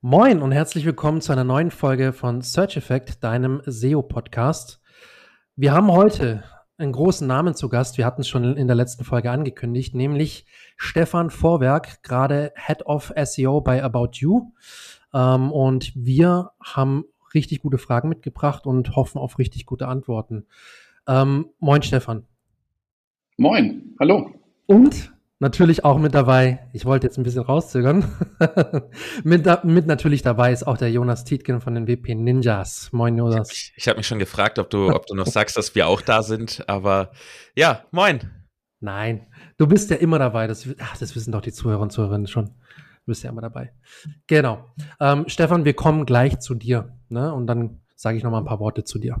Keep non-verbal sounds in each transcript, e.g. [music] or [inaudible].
Moin und herzlich willkommen zu einer neuen Folge von Search Effect, deinem SEO-Podcast. Wir haben heute einen großen Namen zu Gast. Wir hatten es schon in der letzten Folge angekündigt, nämlich Stefan Vorwerk, gerade Head of SEO bei About You. Ähm, und wir haben richtig gute Fragen mitgebracht und hoffen auf richtig gute Antworten. Ähm, moin, Stefan. Moin, hallo. Und natürlich auch mit dabei, ich wollte jetzt ein bisschen rauszögern, [laughs] mit, mit, natürlich dabei ist auch der Jonas Tietgen von den WP Ninjas. Moin, Jonas. Ich, ich habe mich schon gefragt, ob du, ob du noch [laughs] sagst, dass wir auch da sind, aber ja, moin. Nein, du bist ja immer dabei. Das, ach, das wissen doch die Zuhörer und Zuhörerinnen schon. Du bist ja immer dabei. Genau. Ähm, Stefan, wir kommen gleich zu dir. Ne? Und dann sage ich noch mal ein paar Worte zu dir.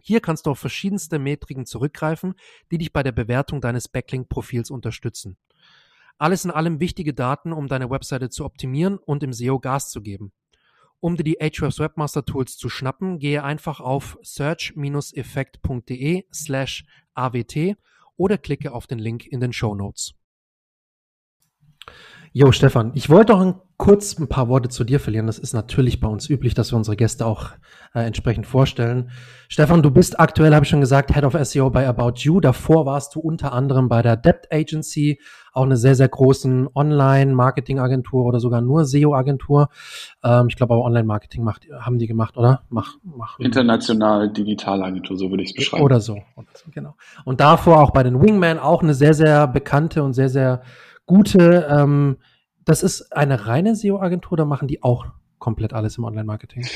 Hier kannst du auf verschiedenste Metriken zurückgreifen, die dich bei der Bewertung deines Backlink-Profils unterstützen. Alles in allem wichtige Daten, um deine Webseite zu optimieren und im SEO Gas zu geben. Um dir die Ahrefs Webmaster Tools zu schnappen, gehe einfach auf search-effekt.de slash awt oder klicke auf den Link in den Show Notes. Jo, Stefan, ich wollte auch ein, kurz ein paar Worte zu dir verlieren. Das ist natürlich bei uns üblich, dass wir unsere Gäste auch äh, entsprechend vorstellen. Stefan, du bist aktuell, habe ich schon gesagt, Head of SEO bei About You. Davor warst du unter anderem bei der Debt Agency, auch eine sehr, sehr großen Online-Marketing-Agentur oder sogar nur SEO-Agentur. Ähm, ich glaube aber Online-Marketing macht, haben die gemacht, oder? Mach, mach. International Digitalagentur, so würde ich es beschreiben. Oder so. Oder so, genau. Und davor auch bei den Wingman auch eine sehr, sehr bekannte und sehr, sehr gute, ähm, das ist eine reine SEO-Agentur, da machen die auch komplett alles im Online-Marketing?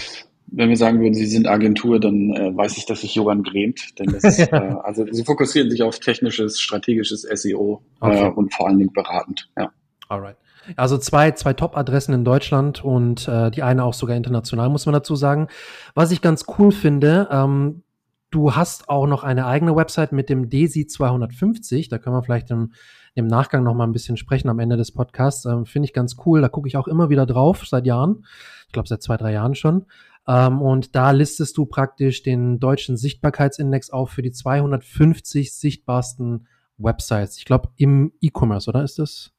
Wenn wir sagen würden, sie sind Agentur, dann äh, weiß ich, dass sich Johann grämt. Denn das, [laughs] äh, also sie fokussieren sich auf technisches, strategisches SEO äh, okay. äh, und vor allen Dingen beratend. Ja. Alright. Also zwei, zwei Top-Adressen in Deutschland und äh, die eine auch sogar international, muss man dazu sagen. Was ich ganz cool finde, ähm, du hast auch noch eine eigene Website mit dem DESI 250. Da können wir vielleicht im im Nachgang noch mal ein bisschen sprechen am Ende des Podcasts. Ähm, Finde ich ganz cool. Da gucke ich auch immer wieder drauf, seit Jahren. Ich glaube, seit zwei, drei Jahren schon. Ähm, und da listest du praktisch den deutschen Sichtbarkeitsindex auf für die 250 sichtbarsten Websites. Ich glaube, im E-Commerce, oder ist das?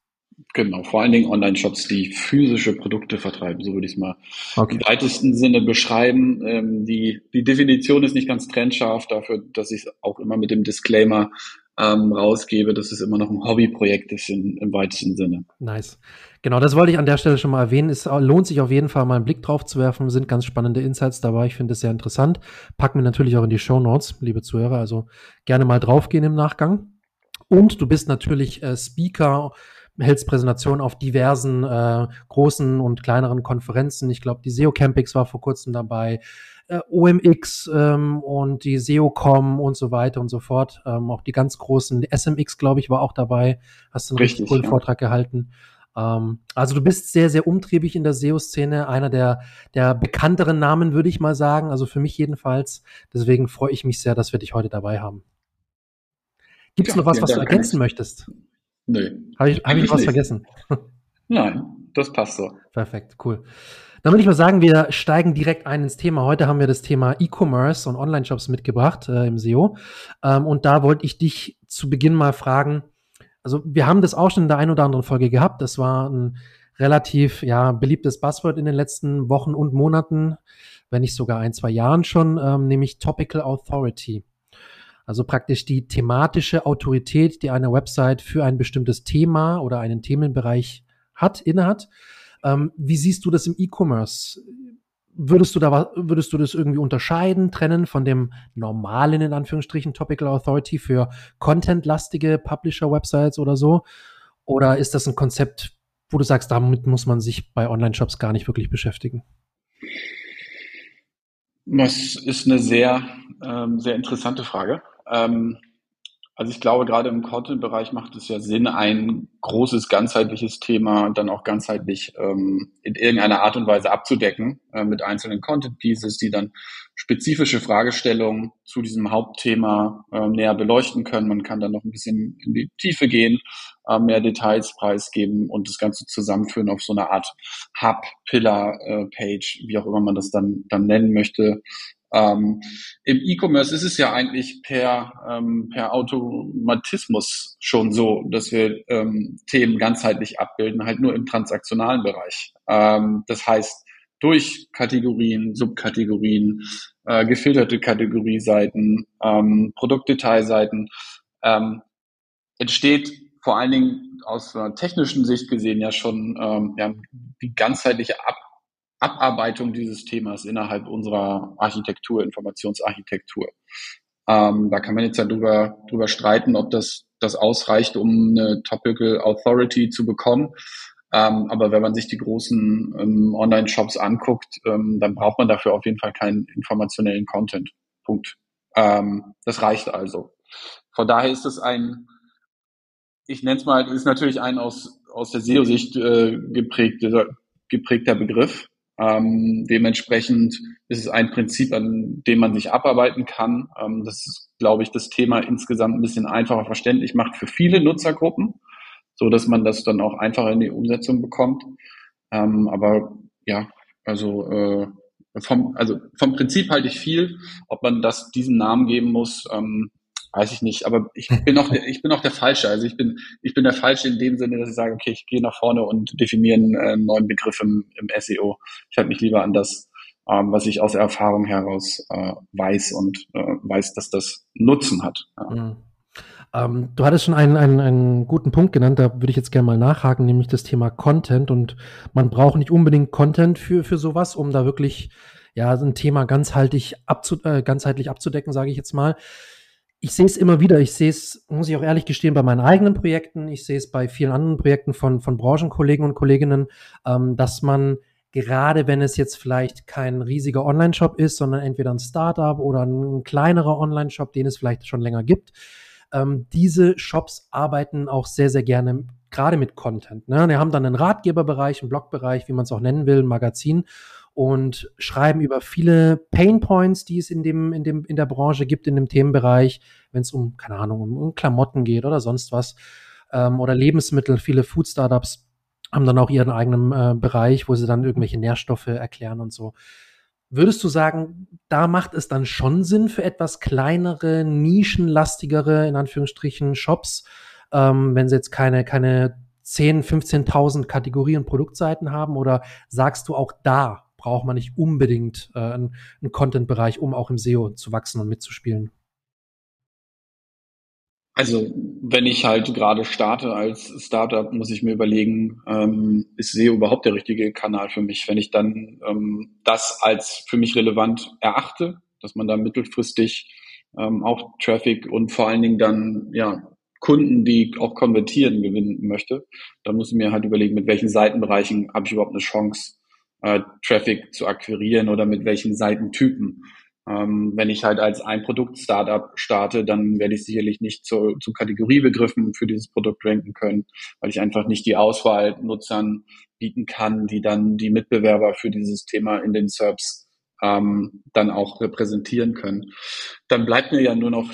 Genau, vor allen Dingen Online-Shops, die physische Produkte vertreiben, so würde ich es mal okay. im weitesten Sinne beschreiben. Ähm, die, die Definition ist nicht ganz trennscharf dafür, dass ich es auch immer mit dem Disclaimer ähm, rausgebe, dass es immer noch ein Hobbyprojekt ist in, im weitesten Sinne. Nice. Genau, das wollte ich an der Stelle schon mal erwähnen. Es lohnt sich auf jeden Fall mal einen Blick drauf zu werfen. Sind ganz spannende Insights dabei. Ich finde es sehr interessant. Packen wir natürlich auch in die Show Notes, liebe Zuhörer. Also gerne mal draufgehen im Nachgang. Und du bist natürlich äh, Speaker hältst Präsentationen auf diversen äh, großen und kleineren Konferenzen. Ich glaube, die SEO Campix war vor kurzem dabei äh, OMX ähm, und die SEOCom und so weiter und so fort. Ähm, auch die ganz großen, SMX, glaube ich, war auch dabei. Hast du einen richtig, richtig coolen ja. Vortrag gehalten. Ähm, also du bist sehr, sehr umtriebig in der SEO-Szene, einer der, der bekannteren Namen, würde ich mal sagen. Also für mich jedenfalls. Deswegen freue ich mich sehr, dass wir dich heute dabei haben. Gibt es ja, noch was, was du ergänzen möchtest? Nö. Habe ich, hab ich was nicht. vergessen? [laughs] Nein, das passt so. Perfekt, cool. Dann würde ich mal sagen, wir steigen direkt ein ins Thema. Heute haben wir das Thema E-Commerce und Online-Shops mitgebracht äh, im SEO. Ähm, und da wollte ich dich zu Beginn mal fragen, also wir haben das auch schon in der einen oder anderen Folge gehabt. Das war ein relativ ja, beliebtes Buzzword in den letzten Wochen und Monaten, wenn nicht sogar ein, zwei Jahren schon, ähm, nämlich Topical Authority. Also praktisch die thematische Autorität, die eine Website für ein bestimmtes Thema oder einen Themenbereich hat, innehat. Ähm, wie siehst du das im E-Commerce? Würdest du da würdest du das irgendwie unterscheiden, trennen von dem normalen in Anführungsstrichen Topical Authority für contentlastige Publisher-Websites oder so? Oder ist das ein Konzept, wo du sagst, damit muss man sich bei Online-Shops gar nicht wirklich beschäftigen? Das ist eine sehr, ähm, sehr interessante Frage. Ähm, Also ich glaube, gerade im Content-Bereich macht es ja Sinn, ein großes ganzheitliches Thema dann auch ganzheitlich ähm, in irgendeiner Art und Weise abzudecken äh, mit einzelnen Content-Pieces, die dann spezifische Fragestellungen zu diesem Hauptthema äh, näher beleuchten können. Man kann dann noch ein bisschen in die Tiefe gehen, äh, mehr Details preisgeben und das Ganze zusammenführen auf so eine Art Hub, Pillar, äh, Page, wie auch immer man das dann, dann nennen möchte, ähm, Im E-Commerce ist es ja eigentlich per, ähm, per Automatismus schon so, dass wir ähm, Themen ganzheitlich abbilden, halt nur im transaktionalen Bereich. Ähm, das heißt, durch Kategorien, Subkategorien, äh, gefilterte Kategorieseiten, ähm, Produktdetailseiten ähm, entsteht vor allen Dingen aus einer technischen Sicht gesehen ja schon ähm, ja, die ganzheitliche Ab Abarbeitung dieses Themas innerhalb unserer Architektur, Informationsarchitektur. Ähm, da kann man jetzt ja drüber, drüber streiten, ob das, das ausreicht, um eine Topical Authority zu bekommen. Ähm, aber wenn man sich die großen ähm, Online-Shops anguckt, ähm, dann braucht man dafür auf jeden Fall keinen informationellen Content. Punkt. Ähm, das reicht also. Von daher ist es ein, ich nenne es mal, ist natürlich ein aus, aus der SEO-Sicht äh, geprägter, geprägter Begriff. Ähm, dementsprechend ist es ein Prinzip, an dem man sich abarbeiten kann. Ähm, das ist, glaube ich, das Thema insgesamt ein bisschen einfacher verständlich macht für viele Nutzergruppen, so dass man das dann auch einfacher in die Umsetzung bekommt. Ähm, aber ja, also äh, vom, also vom Prinzip halte ich viel. Ob man das diesen Namen geben muss, ähm, weiß ich nicht, aber ich [laughs] bin auch der, ich bin auch der Falsche. Also ich bin ich bin der Falsche in dem Sinne, dass ich sage, okay, ich gehe nach vorne und definiere einen, äh, neuen Begriff im, im SEO. Ich halte mich lieber an das, ähm, was ich aus Erfahrung heraus äh, weiß und äh, weiß, dass das Nutzen hat. Ja. Mhm. Ähm, du hattest schon einen, einen, einen guten Punkt genannt, da würde ich jetzt gerne mal nachhaken, nämlich das Thema Content. Und man braucht nicht unbedingt Content für, für sowas, um da wirklich ja, ein Thema ganzheitlich, abzu, äh, ganzheitlich abzudecken, sage ich jetzt mal ich sehe es immer wieder. Ich sehe es, muss ich auch ehrlich gestehen, bei meinen eigenen Projekten. Ich sehe es bei vielen anderen Projekten von, von Branchenkollegen und Kolleginnen, ähm, dass man gerade wenn es jetzt vielleicht kein riesiger Online-Shop ist, sondern entweder ein Startup oder ein kleinerer Online-Shop, den es vielleicht schon länger gibt, ähm, diese Shops arbeiten auch sehr, sehr gerne gerade mit Content. Ne? Die haben dann einen Ratgeberbereich, einen Blogbereich, wie man es auch nennen will, ein Magazin und schreiben über viele Pain Points, die es in dem, in dem, in der Branche gibt, in dem Themenbereich, wenn es um, keine Ahnung, um, um, Klamotten geht oder sonst was, ähm, oder Lebensmittel. Viele Food Startups haben dann auch ihren eigenen äh, Bereich, wo sie dann irgendwelche Nährstoffe erklären und so. Würdest du sagen, da macht es dann schon Sinn für etwas kleinere, nischenlastigere, in Anführungsstrichen, Shops, ähm, wenn sie jetzt keine, keine 10, 15.000 Kategorien Produktseiten haben? Oder sagst du auch da braucht man nicht unbedingt äh, einen, einen Content-Bereich, um auch im SEO zu wachsen und mitzuspielen? Also wenn ich halt gerade starte als Startup, muss ich mir überlegen, ähm, ist SEO überhaupt der richtige Kanal für mich? Wenn ich dann ähm, das als für mich relevant erachte, dass man da mittelfristig ähm, auch Traffic und vor allen Dingen dann ja Kunden, die auch konvertieren, gewinnen möchte, dann muss ich mir halt überlegen, mit welchen Seitenbereichen habe ich überhaupt eine Chance, äh, Traffic zu akquirieren oder mit welchen Seitentypen. Ähm, wenn ich halt als ein Produkt-Startup starte, dann werde ich sicherlich nicht zu, zu Kategoriebegriffen für dieses Produkt ranken können, weil ich einfach nicht die Auswahl Nutzern bieten kann, die dann die Mitbewerber für dieses Thema in den SERPs ähm, dann auch repräsentieren können. Dann bleibt mir ja nur noch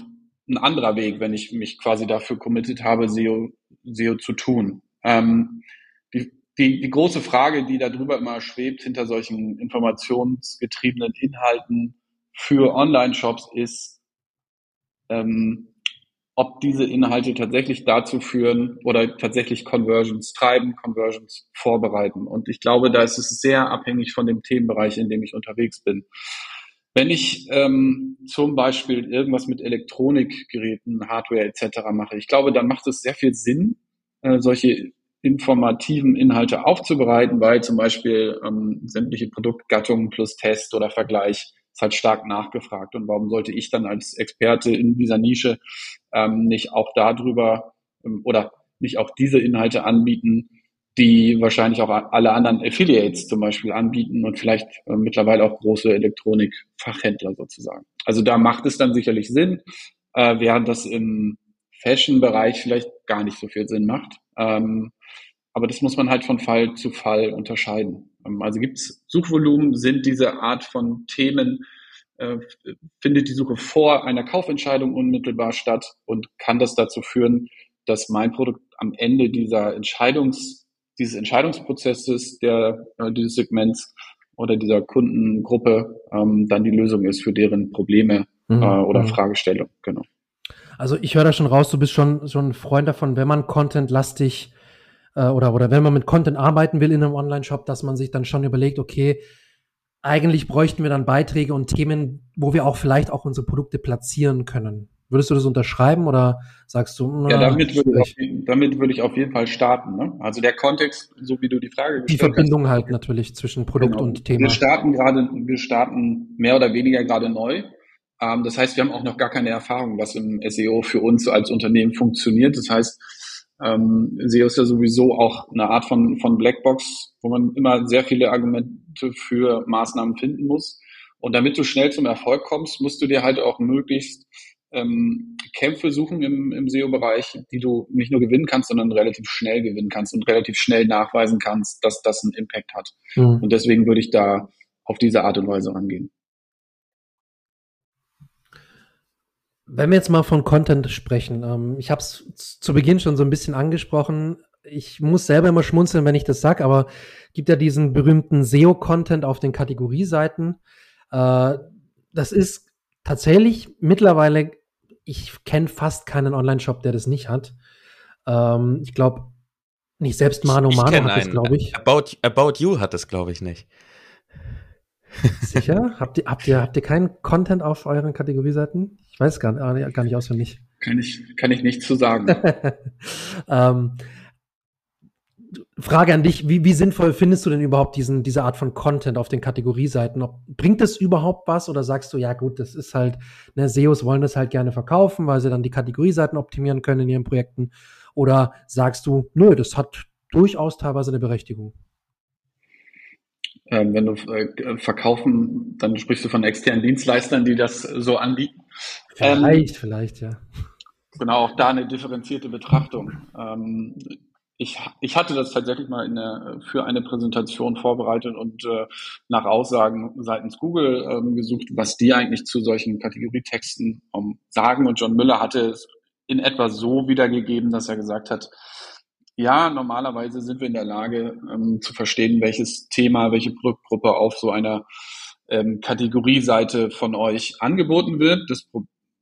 ein anderer Weg, wenn ich mich quasi dafür committed habe, SEO, SEO zu tun. Ähm, die, die, große Frage, die darüber immer schwebt hinter solchen informationsgetriebenen Inhalten für Online-Shops ist, ähm, ob diese Inhalte tatsächlich dazu führen oder tatsächlich Conversions treiben, Conversions vorbereiten. Und ich glaube, da ist es sehr abhängig von dem Themenbereich, in dem ich unterwegs bin. Wenn ich ähm, zum Beispiel irgendwas mit Elektronikgeräten, Hardware etc. mache, ich glaube, dann macht es sehr viel Sinn, äh, solche informativen Inhalte aufzubereiten, weil zum Beispiel ähm, sämtliche Produktgattungen plus Test oder Vergleich ist halt stark nachgefragt. Und warum sollte ich dann als Experte in dieser Nische ähm, nicht auch darüber ähm, oder nicht auch diese Inhalte anbieten, die wahrscheinlich auch alle anderen Affiliates zum Beispiel anbieten und vielleicht äh, mittlerweile auch große Elektronikfachhändler sozusagen. Also da macht es dann sicherlich Sinn, äh, während das im Fashion-Bereich vielleicht gar nicht so viel Sinn macht. Ähm, aber das muss man halt von Fall zu Fall unterscheiden. Ähm, also gibt es Suchvolumen, sind diese Art von Themen, äh, findet die Suche vor einer Kaufentscheidung unmittelbar statt und kann das dazu führen, dass mein Produkt am Ende dieser Entscheidungs, dieses Entscheidungsprozesses der, äh, dieses Segments oder dieser Kundengruppe ähm, dann die Lösung ist für deren Probleme mhm. äh, oder mhm. Fragestellung. Genau. Also ich höre da schon raus, du bist schon, schon ein Freund davon, wenn man Content-lastig äh, oder, oder wenn man mit Content arbeiten will in einem Online-Shop, dass man sich dann schon überlegt, okay, eigentlich bräuchten wir dann Beiträge und Themen, wo wir auch vielleicht auch unsere Produkte platzieren können. Würdest du das unterschreiben oder sagst du? Na, ja, damit würde, ich, damit würde ich auf jeden Fall starten. Ne? Also der Kontext, so wie du die Frage gestellt hast. Die Verbindung hast, halt natürlich zwischen Produkt genau. und Thema. Wir starten gerade, wir starten mehr oder weniger gerade neu. Ähm, das heißt, wir haben auch noch gar keine Erfahrung, was im SEO für uns als Unternehmen funktioniert. Das heißt, ähm, SEO ist ja sowieso auch eine Art von, von Blackbox, wo man immer sehr viele Argumente für Maßnahmen finden muss. Und damit du schnell zum Erfolg kommst, musst du dir halt auch möglichst ähm, Kämpfe suchen im, im SEO-Bereich, die du nicht nur gewinnen kannst, sondern relativ schnell gewinnen kannst und relativ schnell nachweisen kannst, dass das einen Impact hat. Mhm. Und deswegen würde ich da auf diese Art und Weise rangehen. Wenn wir jetzt mal von Content sprechen, ähm, ich habe es zu Beginn schon so ein bisschen angesprochen. Ich muss selber immer schmunzeln, wenn ich das sage, aber gibt ja diesen berühmten SEO-Content auf den Kategorieseiten. Äh, das ist tatsächlich mittlerweile, ich kenne fast keinen Online-Shop, der das nicht hat. Ähm, ich glaube, nicht selbst Mano Mano hat das, glaube ich. About, About You hat das, glaube ich, nicht. Sicher? habt, ihr, habt, ihr, habt ihr keinen Content auf euren Kategorieseiten? Ich weiß gar, äh, gar nicht auswendig. Kann ich, kann ich nichts zu sagen. [laughs] ähm, Frage an dich, wie, wie sinnvoll findest du denn überhaupt diesen, diese Art von Content auf den Kategorieseiten? Ob, bringt das überhaupt was oder sagst du, ja gut, das ist halt, ne, SEOs wollen das halt gerne verkaufen, weil sie dann die Kategorieseiten optimieren können in ihren Projekten? Oder sagst du, nö, das hat durchaus teilweise eine Berechtigung? Ähm, wenn du äh, verkaufen, dann sprichst du von externen Dienstleistern, die das so anbieten. Vielleicht, ähm, vielleicht, ja. Genau, auch da eine differenzierte Betrachtung. Ähm, ich, ich hatte das tatsächlich mal in der, für eine Präsentation vorbereitet und äh, nach Aussagen seitens Google ähm, gesucht, was die eigentlich zu solchen Kategorietexten ähm, sagen. Und John Müller hatte es in etwa so wiedergegeben, dass er gesagt hat, ja, normalerweise sind wir in der Lage ähm, zu verstehen, welches Thema, welche Produktgruppe auf so einer ähm, Kategorieseite von euch angeboten wird, das,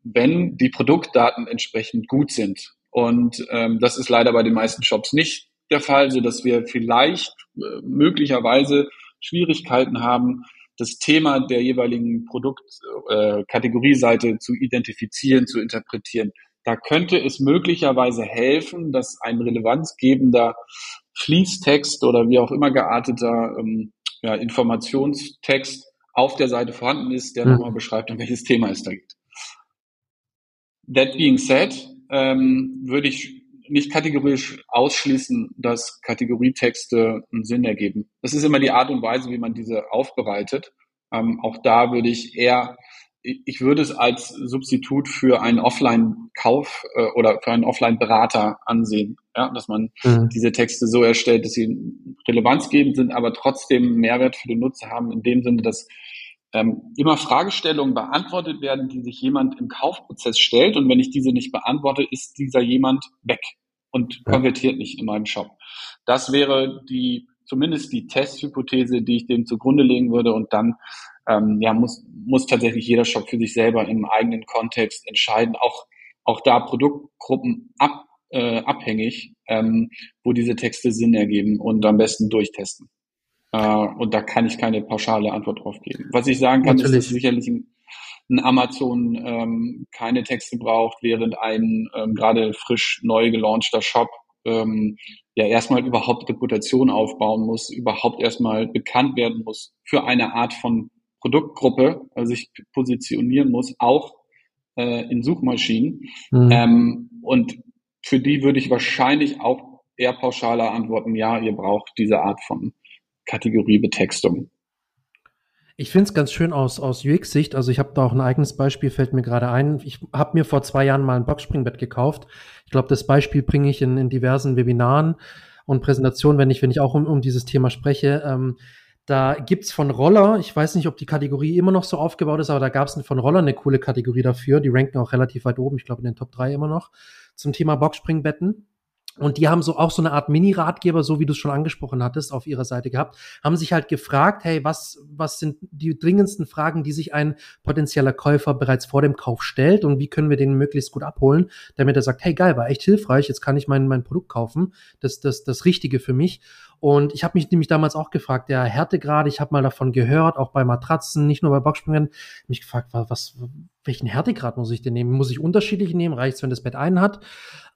wenn die Produktdaten entsprechend gut sind. Und ähm, das ist leider bei den meisten Shops nicht der Fall, so dass wir vielleicht äh, möglicherweise Schwierigkeiten haben, das Thema der jeweiligen Produktkategorieseite äh, zu identifizieren, zu interpretieren. Da könnte es möglicherweise helfen, dass ein relevanzgebender Fließtext oder wie auch immer gearteter ähm, ja, Informationstext auf der Seite vorhanden ist, der mhm. nochmal beschreibt, um welches Thema es da geht. That being said, ähm, würde ich nicht kategorisch ausschließen, dass Kategorietexte einen Sinn ergeben. Das ist immer die Art und Weise, wie man diese aufbereitet. Ähm, auch da würde ich eher, ich würde es als Substitut für einen Offline-Kauf äh, oder für einen Offline-Berater ansehen. Ja, dass man mhm. diese Texte so erstellt, dass sie relevanzgebend sind, aber trotzdem Mehrwert für den Nutzer haben, in dem Sinne, dass ähm, immer Fragestellungen beantwortet werden, die sich jemand im Kaufprozess stellt. Und wenn ich diese nicht beantworte, ist dieser jemand weg und konvertiert nicht in meinem Shop. Das wäre die zumindest die Testhypothese, die ich dem zugrunde legen würde. Und dann ähm, ja, muss, muss tatsächlich jeder Shop für sich selber im eigenen Kontext entscheiden, auch, auch da Produktgruppen ab, äh, abhängig, ähm, wo diese Texte Sinn ergeben und am besten durchtesten. Äh, und da kann ich keine pauschale Antwort drauf geben. Was ich sagen kann, Natürlich. ist, dass sicherlich ein, ein Amazon ähm, keine Texte braucht, während ein ähm, gerade frisch neu gelaunchter Shop ähm, ja erstmal überhaupt Reputation aufbauen muss, überhaupt erstmal bekannt werden muss für eine Art von Produktgruppe, also sich positionieren muss, auch äh, in Suchmaschinen. Mhm. Ähm, und für die würde ich wahrscheinlich auch eher pauschaler antworten, ja, ihr braucht diese Art von Kategoriebetextung. Ich finde es ganz schön aus, aus UX-Sicht. Also ich habe da auch ein eigenes Beispiel, fällt mir gerade ein. Ich habe mir vor zwei Jahren mal ein Boxspringbett gekauft. Ich glaube, das Beispiel bringe ich in, in diversen Webinaren und Präsentationen, wenn ich, wenn ich auch um, um dieses Thema spreche. Ähm, da gibt's von Roller, ich weiß nicht, ob die Kategorie immer noch so aufgebaut ist, aber da gab's von Roller eine coole Kategorie dafür. Die ranken auch relativ weit oben, ich glaube in den Top 3 immer noch, zum Thema Boxspringbetten. Und die haben so auch so eine Art Mini-Ratgeber, so wie du es schon angesprochen hattest, auf ihrer Seite gehabt, haben sich halt gefragt, hey, was, was sind die dringendsten Fragen, die sich ein potenzieller Käufer bereits vor dem Kauf stellt und wie können wir den möglichst gut abholen, damit er sagt, hey, geil, war echt hilfreich, jetzt kann ich mein, mein Produkt kaufen, das, das, das Richtige für mich. Und ich habe mich nämlich damals auch gefragt, der Härtegrad, ich habe mal davon gehört, auch bei Matratzen, nicht nur bei Boxspringen, mich gefragt, was, welchen Härtegrad muss ich denn nehmen? Muss ich unterschiedlich nehmen? Reicht's, wenn das Bett einen hat?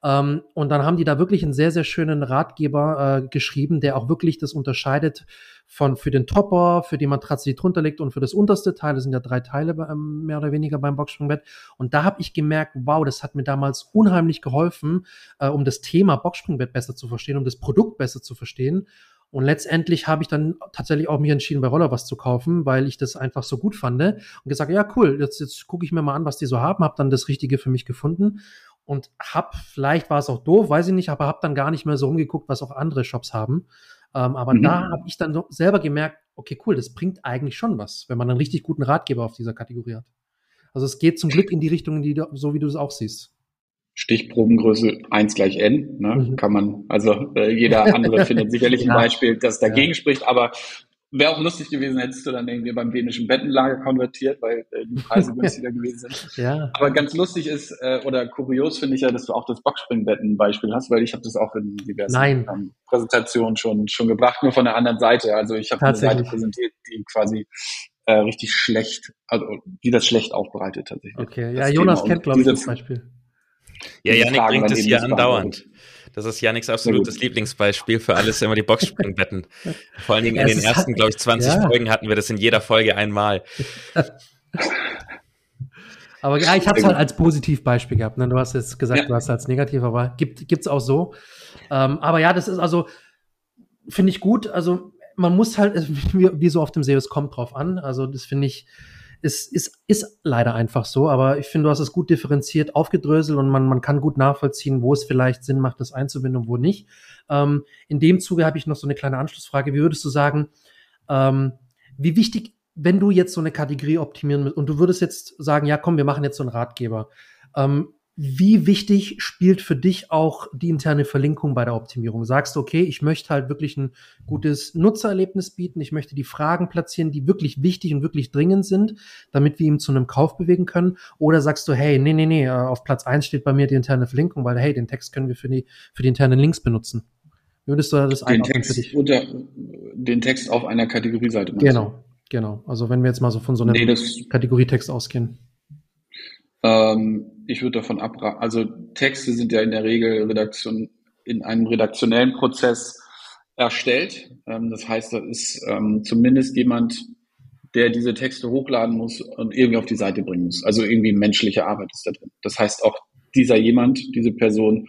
Ähm, und dann haben die da wirklich einen sehr, sehr schönen Ratgeber äh, geschrieben, der auch wirklich das unterscheidet von für den Topper, für die Matratze, die drunter liegt und für das unterste Teil. Das sind ja drei Teile ähm, mehr oder weniger beim Boxspringbett. Und da habe ich gemerkt, wow, das hat mir damals unheimlich geholfen, äh, um das Thema Boxspringbett besser zu verstehen, um das Produkt besser zu verstehen. Und letztendlich habe ich dann tatsächlich auch mich entschieden, bei Roller was zu kaufen, weil ich das einfach so gut fand und gesagt, ja cool, jetzt, jetzt gucke ich mir mal an, was die so haben, habe dann das Richtige für mich gefunden und hab, vielleicht war es auch doof, weiß ich nicht, aber hab dann gar nicht mehr so rumgeguckt, was auch andere Shops haben. Ähm, aber mhm. da habe ich dann so selber gemerkt, okay, cool, das bringt eigentlich schon was, wenn man einen richtig guten Ratgeber auf dieser Kategorie hat. Also es geht zum Glück in die Richtung, die du, so wie du es auch siehst. Stichprobengröße 1 gleich n, ne? Mhm. kann man, also äh, jeder andere [laughs] findet sicherlich ja. ein Beispiel, das dagegen ja. spricht, aber Wäre auch lustig gewesen, hättest du dann irgendwie beim dänischen Bettenlager konvertiert, weil äh, die Preise [laughs] günstiger gewesen sind. Ja. Aber ganz lustig ist äh, oder kurios finde ich ja, dass du auch das Boxspringbetten-Beispiel hast, weil ich habe das auch in diversen ähm, Präsentationen schon schon gebracht, nur von der anderen Seite. Also ich habe eine Seite präsentiert, die quasi äh, richtig schlecht, also die das schlecht aufbereitet tatsächlich. Okay, ja, Jonas kennt glaube ich das Beispiel. Ja, Janik bringt es hier andauernd. Das ist Janiks absolutes Lieblingsbeispiel für alles immer die Boxspringbetten. [laughs] Vor allen Dingen in den ersten, glaube ich, 20 ja. Folgen hatten wir das in jeder Folge einmal. [laughs] aber ja, ich habe es halt als Positivbeispiel gehabt. Ne? Du hast jetzt gesagt, ja. du hast es als negativ, aber gibt es auch so. Ähm, aber ja, das ist also, finde ich gut. Also man muss halt, [laughs] wie, wie so auf dem SEO, es kommt drauf an. Also das finde ich, es ist, ist leider einfach so, aber ich finde, du hast es gut differenziert aufgedröselt und man, man kann gut nachvollziehen, wo es vielleicht Sinn macht, das einzubinden und wo nicht. Ähm, in dem Zuge habe ich noch so eine kleine Anschlussfrage. Wie würdest du sagen, ähm, wie wichtig, wenn du jetzt so eine Kategorie optimieren und du würdest jetzt sagen, ja komm, wir machen jetzt so einen Ratgeber. Ähm, wie wichtig spielt für dich auch die interne Verlinkung bei der Optimierung? Sagst du, okay, ich möchte halt wirklich ein gutes Nutzererlebnis bieten, ich möchte die Fragen platzieren, die wirklich wichtig und wirklich dringend sind, damit wir ihn zu einem Kauf bewegen können? Oder sagst du, hey, nee, nee, nee, äh, auf Platz eins steht bei mir die interne Verlinkung, weil hey, den Text können wir für die, für die internen Links benutzen? Wie würdest du das den Text? Unter, den Text auf einer Kategorieseite. Genau, genau. Also wenn wir jetzt mal so von so einem nee, Kategorietext ausgehen. Ähm, ich würde davon abraten. Also Texte sind ja in der Regel Redaktion, in einem redaktionellen Prozess erstellt. Ähm, das heißt, da ist ähm, zumindest jemand, der diese Texte hochladen muss und irgendwie auf die Seite bringen muss. Also irgendwie menschliche Arbeit ist da drin. Das heißt, auch dieser jemand, diese Person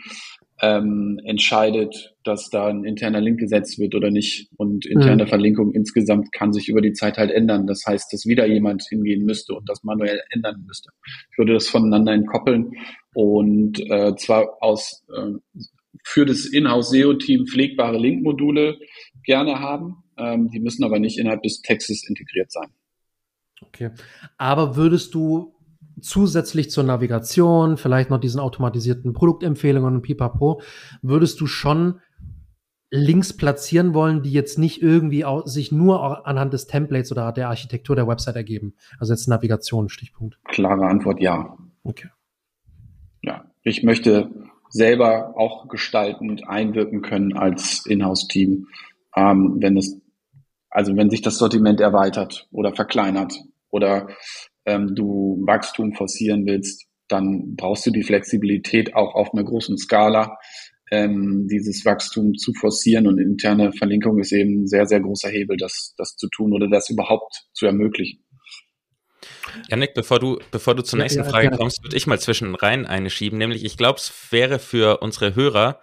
ähm, entscheidet, dass da ein interner Link gesetzt wird oder nicht. Und interne mhm. Verlinkung insgesamt kann sich über die Zeit halt ändern. Das heißt, dass wieder jemand hingehen müsste und das manuell ändern müsste. Ich würde das voneinander entkoppeln und äh, zwar aus äh, für das Inhouse-SEO-Team pflegbare Link-Module gerne haben. Ähm, die müssen aber nicht innerhalb des Textes integriert sein. Okay. Aber würdest du zusätzlich zur Navigation, vielleicht noch diesen automatisierten Produktempfehlungen und pipapo, würdest du schon Links platzieren wollen, die jetzt nicht irgendwie sich nur anhand des Templates oder der Architektur der Website ergeben? Also jetzt Navigation, Stichpunkt. Klare Antwort ja. Okay. Ja, ich möchte selber auch gestaltend einwirken können als Inhouse-Team, ähm, wenn es, also wenn sich das Sortiment erweitert oder verkleinert oder ähm, du Wachstum forcieren willst, dann brauchst du die Flexibilität auch auf einer großen Skala, ähm, dieses Wachstum zu forcieren und interne Verlinkung ist eben ein sehr, sehr großer Hebel, das, das zu tun oder das überhaupt zu ermöglichen. Janik, bevor du, bevor du zur nächsten ja, Frage ja. kommst, würde ich mal zwischen rein eine schieben, nämlich ich glaube, es wäre für unsere Hörer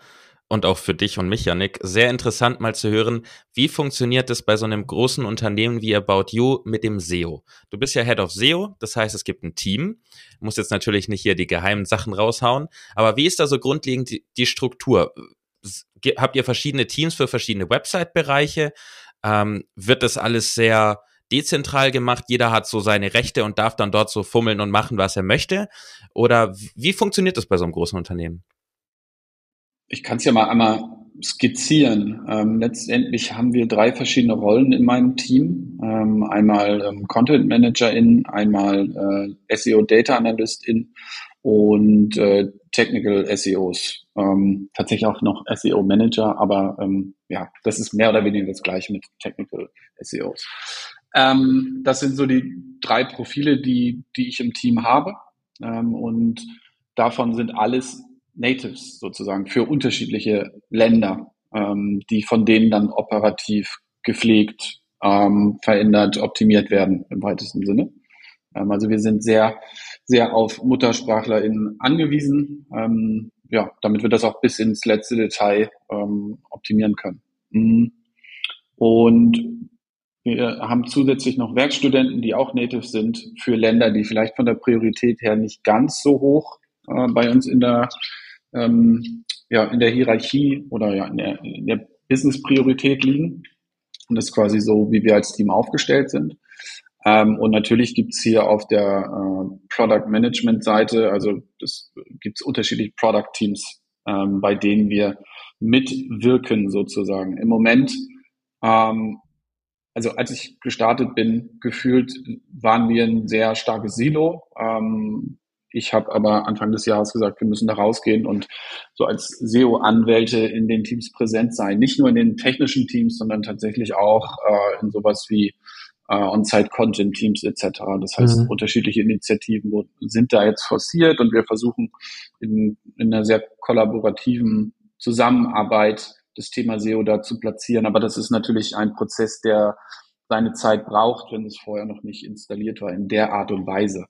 und auch für dich und mich, Janik, sehr interessant mal zu hören, wie funktioniert es bei so einem großen Unternehmen wie About You mit dem SEO? Du bist ja Head of SEO, das heißt, es gibt ein Team. Du musst jetzt natürlich nicht hier die geheimen Sachen raushauen, aber wie ist da so grundlegend die, die Struktur? Habt ihr verschiedene Teams für verschiedene Website-Bereiche? Ähm, wird das alles sehr dezentral gemacht? Jeder hat so seine Rechte und darf dann dort so fummeln und machen, was er möchte? Oder wie funktioniert das bei so einem großen Unternehmen? Ich kann es ja mal einmal skizzieren. Ähm, letztendlich haben wir drei verschiedene Rollen in meinem Team. Ähm, einmal ähm, Content Managerin, einmal äh, SEO Data Analystin und äh, Technical SEOs. Ähm, tatsächlich auch noch SEO Manager, aber ähm, ja, das ist mehr oder weniger das gleiche mit Technical SEOs. Ähm, das sind so die drei Profile, die, die ich im Team habe. Und davon sind alles Natives sozusagen für unterschiedliche Länder, ähm, die von denen dann operativ gepflegt, ähm, verändert, optimiert werden im weitesten Sinne. Ähm, also wir sind sehr, sehr auf MuttersprachlerInnen angewiesen, ähm, ja, damit wir das auch bis ins letzte Detail ähm, optimieren können. Mhm. Und wir haben zusätzlich noch Werkstudenten, die auch Native sind für Länder, die vielleicht von der Priorität her nicht ganz so hoch äh, bei uns in der ähm, ja, in der Hierarchie oder ja, in der, in der Business-Priorität liegen. Und das ist quasi so, wie wir als Team aufgestellt sind. Ähm, und natürlich gibt's hier auf der äh, Product Management Seite, also das gibt's unterschiedliche Product Teams, ähm, bei denen wir mitwirken sozusagen. Im Moment, ähm, also als ich gestartet bin, gefühlt waren wir ein sehr starkes Silo. Ähm, ich habe aber Anfang des Jahres gesagt, wir müssen da rausgehen und so als SEO-Anwälte in den Teams präsent sein. Nicht nur in den technischen Teams, sondern tatsächlich auch äh, in sowas wie äh, On-Site-Content-Teams etc. Das heißt, mhm. unterschiedliche Initiativen sind da jetzt forciert und wir versuchen in, in einer sehr kollaborativen Zusammenarbeit das Thema SEO da zu platzieren. Aber das ist natürlich ein Prozess, der seine Zeit braucht, wenn es vorher noch nicht installiert war in der Art und Weise.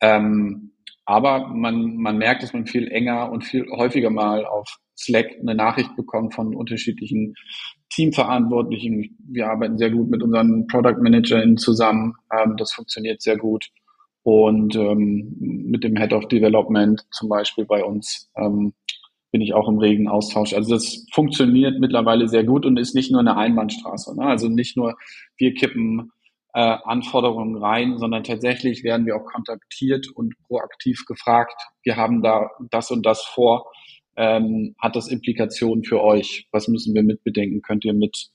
Ähm, aber man, man merkt, dass man viel enger und viel häufiger mal auf Slack eine Nachricht bekommt von unterschiedlichen Teamverantwortlichen. Wir arbeiten sehr gut mit unseren Product ManagerInnen zusammen. Ähm, das funktioniert sehr gut. Und ähm, mit dem Head of Development zum Beispiel bei uns ähm, bin ich auch im regen Austausch. Also das funktioniert mittlerweile sehr gut und ist nicht nur eine Einbahnstraße. Ne? Also nicht nur wir kippen äh, Anforderungen rein, sondern tatsächlich werden wir auch kontaktiert und proaktiv gefragt, wir haben da das und das vor, ähm, hat das Implikationen für euch? Was müssen wir mitbedenken? Könnt ihr mit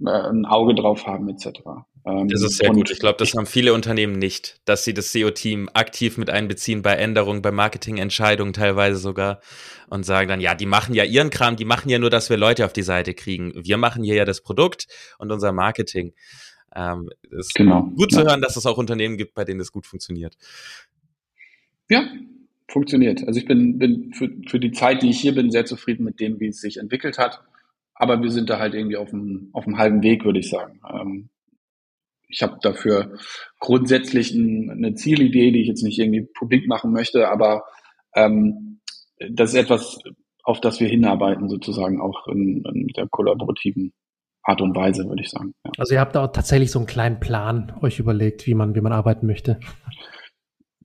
äh, ein Auge drauf haben, etc. Ähm, das ist sehr gut. Ich glaube, das haben viele Unternehmen nicht, dass sie das SEO-Team aktiv mit einbeziehen bei Änderungen, bei Marketingentscheidungen teilweise sogar und sagen dann, ja, die machen ja ihren Kram, die machen ja nur, dass wir Leute auf die Seite kriegen. Wir machen hier ja das Produkt und unser Marketing. Ähm, ist genau. gut zu ja. hören, dass es auch Unternehmen gibt, bei denen es gut funktioniert. Ja, funktioniert. Also ich bin, bin für, für die Zeit, die ich hier bin, sehr zufrieden mit dem, wie es sich entwickelt hat. Aber wir sind da halt irgendwie auf dem, auf dem halben Weg, würde ich sagen. Ähm, ich habe dafür grundsätzlich ein, eine Zielidee, die ich jetzt nicht irgendwie publik machen möchte, aber ähm, das ist etwas, auf das wir hinarbeiten, sozusagen auch in, in der kollaborativen Art und Weise, würde ich sagen. Ja. Also ihr habt auch tatsächlich so einen kleinen Plan euch überlegt, wie man, wie man arbeiten möchte.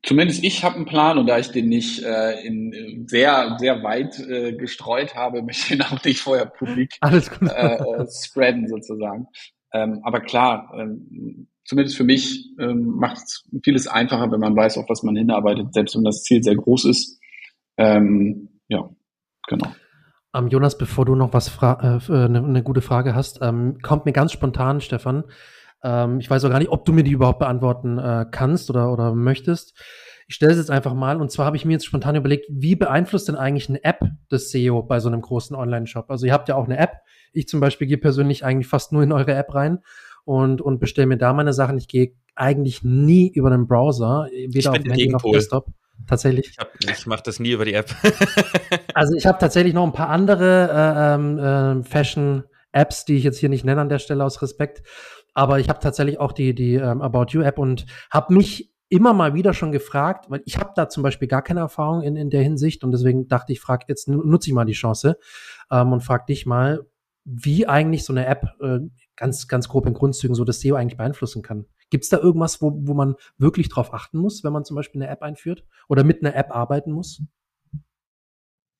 Zumindest ich habe einen Plan und da ich den nicht äh, in sehr, sehr weit äh, gestreut habe, [laughs] möchte ich ihn auch nicht vorher publik. [laughs] Äh, äh, spreaden sozusagen. Ähm, aber klar, ähm, zumindest für mich ähm, macht es vieles einfacher, wenn man weiß, auf was man hinarbeitet, selbst wenn das Ziel sehr groß ist. Ähm, ja, genau. Ähm, Jonas, bevor du noch was eine äh, äh, ne, ne gute Frage hast, ähm, kommt mir ganz spontan, Stefan. Ähm, ich weiß auch gar nicht, ob du mir die überhaupt beantworten äh, kannst oder, oder möchtest. Ich stelle es jetzt einfach mal und zwar habe ich mir jetzt spontan überlegt, wie beeinflusst denn eigentlich eine App das SEO bei so einem großen Online-Shop? Also ihr habt ja auch eine App. Ich zum Beispiel gehe persönlich eigentlich fast nur in eure App rein und, und bestelle mir da meine Sachen. Ich gehe eigentlich nie über den Browser, weder auf dem Handy noch Desktop tatsächlich. Ich, ich mache das nie über die App. [laughs] also ich habe tatsächlich noch ein paar andere äh, ähm, äh, Fashion-Apps, die ich jetzt hier nicht nenne an der Stelle aus Respekt. Aber ich habe tatsächlich auch die, die ähm, About You-App und habe mich immer mal wieder schon gefragt, weil ich habe da zum Beispiel gar keine Erfahrung in, in der Hinsicht und deswegen dachte ich, frag, jetzt nutze ich mal die Chance. ähm, und frage dich mal, wie eigentlich so eine App äh, ganz, ganz grob in Grundzügen so das SEO eigentlich beeinflussen kann. Gibt es da irgendwas, wo, wo man wirklich drauf achten muss, wenn man zum Beispiel eine App einführt oder mit einer App arbeiten muss?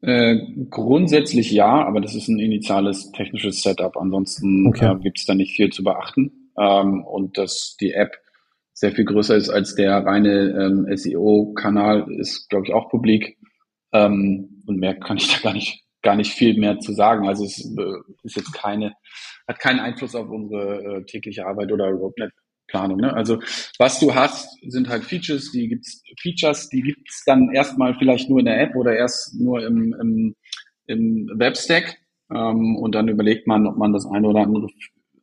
Äh, grundsätzlich ja, aber das ist ein initiales technisches Setup. Ansonsten okay. äh, gibt es da nicht viel zu beachten. Ähm, und dass die App sehr viel größer ist als der reine ähm, SEO-Kanal, ist, glaube ich, auch publik. Ähm, und mehr kann ich da gar nicht, gar nicht viel mehr zu sagen. Also es äh, ist jetzt keine, hat keinen Einfluss auf unsere äh, tägliche Arbeit oder nicht Planung. Ne? Also was du hast, sind halt Features, die gibt's Features, die gibt's dann erstmal vielleicht nur in der App oder erst nur im, im, im Webstack. Ähm, und dann überlegt man, ob man das eine oder andere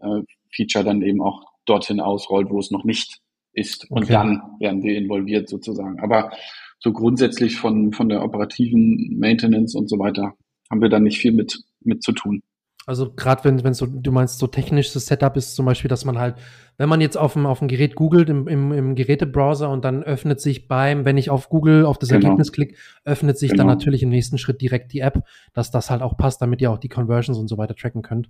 äh, Feature dann eben auch dorthin ausrollt, wo es noch nicht ist. Und okay. dann werden wir involviert sozusagen. Aber so grundsätzlich von, von der operativen Maintenance und so weiter haben wir dann nicht viel mit, mit zu tun. Also gerade wenn, wenn so, du meinst, so technisches Setup ist zum Beispiel, dass man halt, wenn man jetzt auf dem, auf dem Gerät googelt, im, im, im Gerätebrowser und dann öffnet sich beim, wenn ich auf Google auf das genau. Ergebnis klicke, öffnet sich genau. dann natürlich im nächsten Schritt direkt die App, dass das halt auch passt, damit ihr auch die Conversions und so weiter tracken könnt.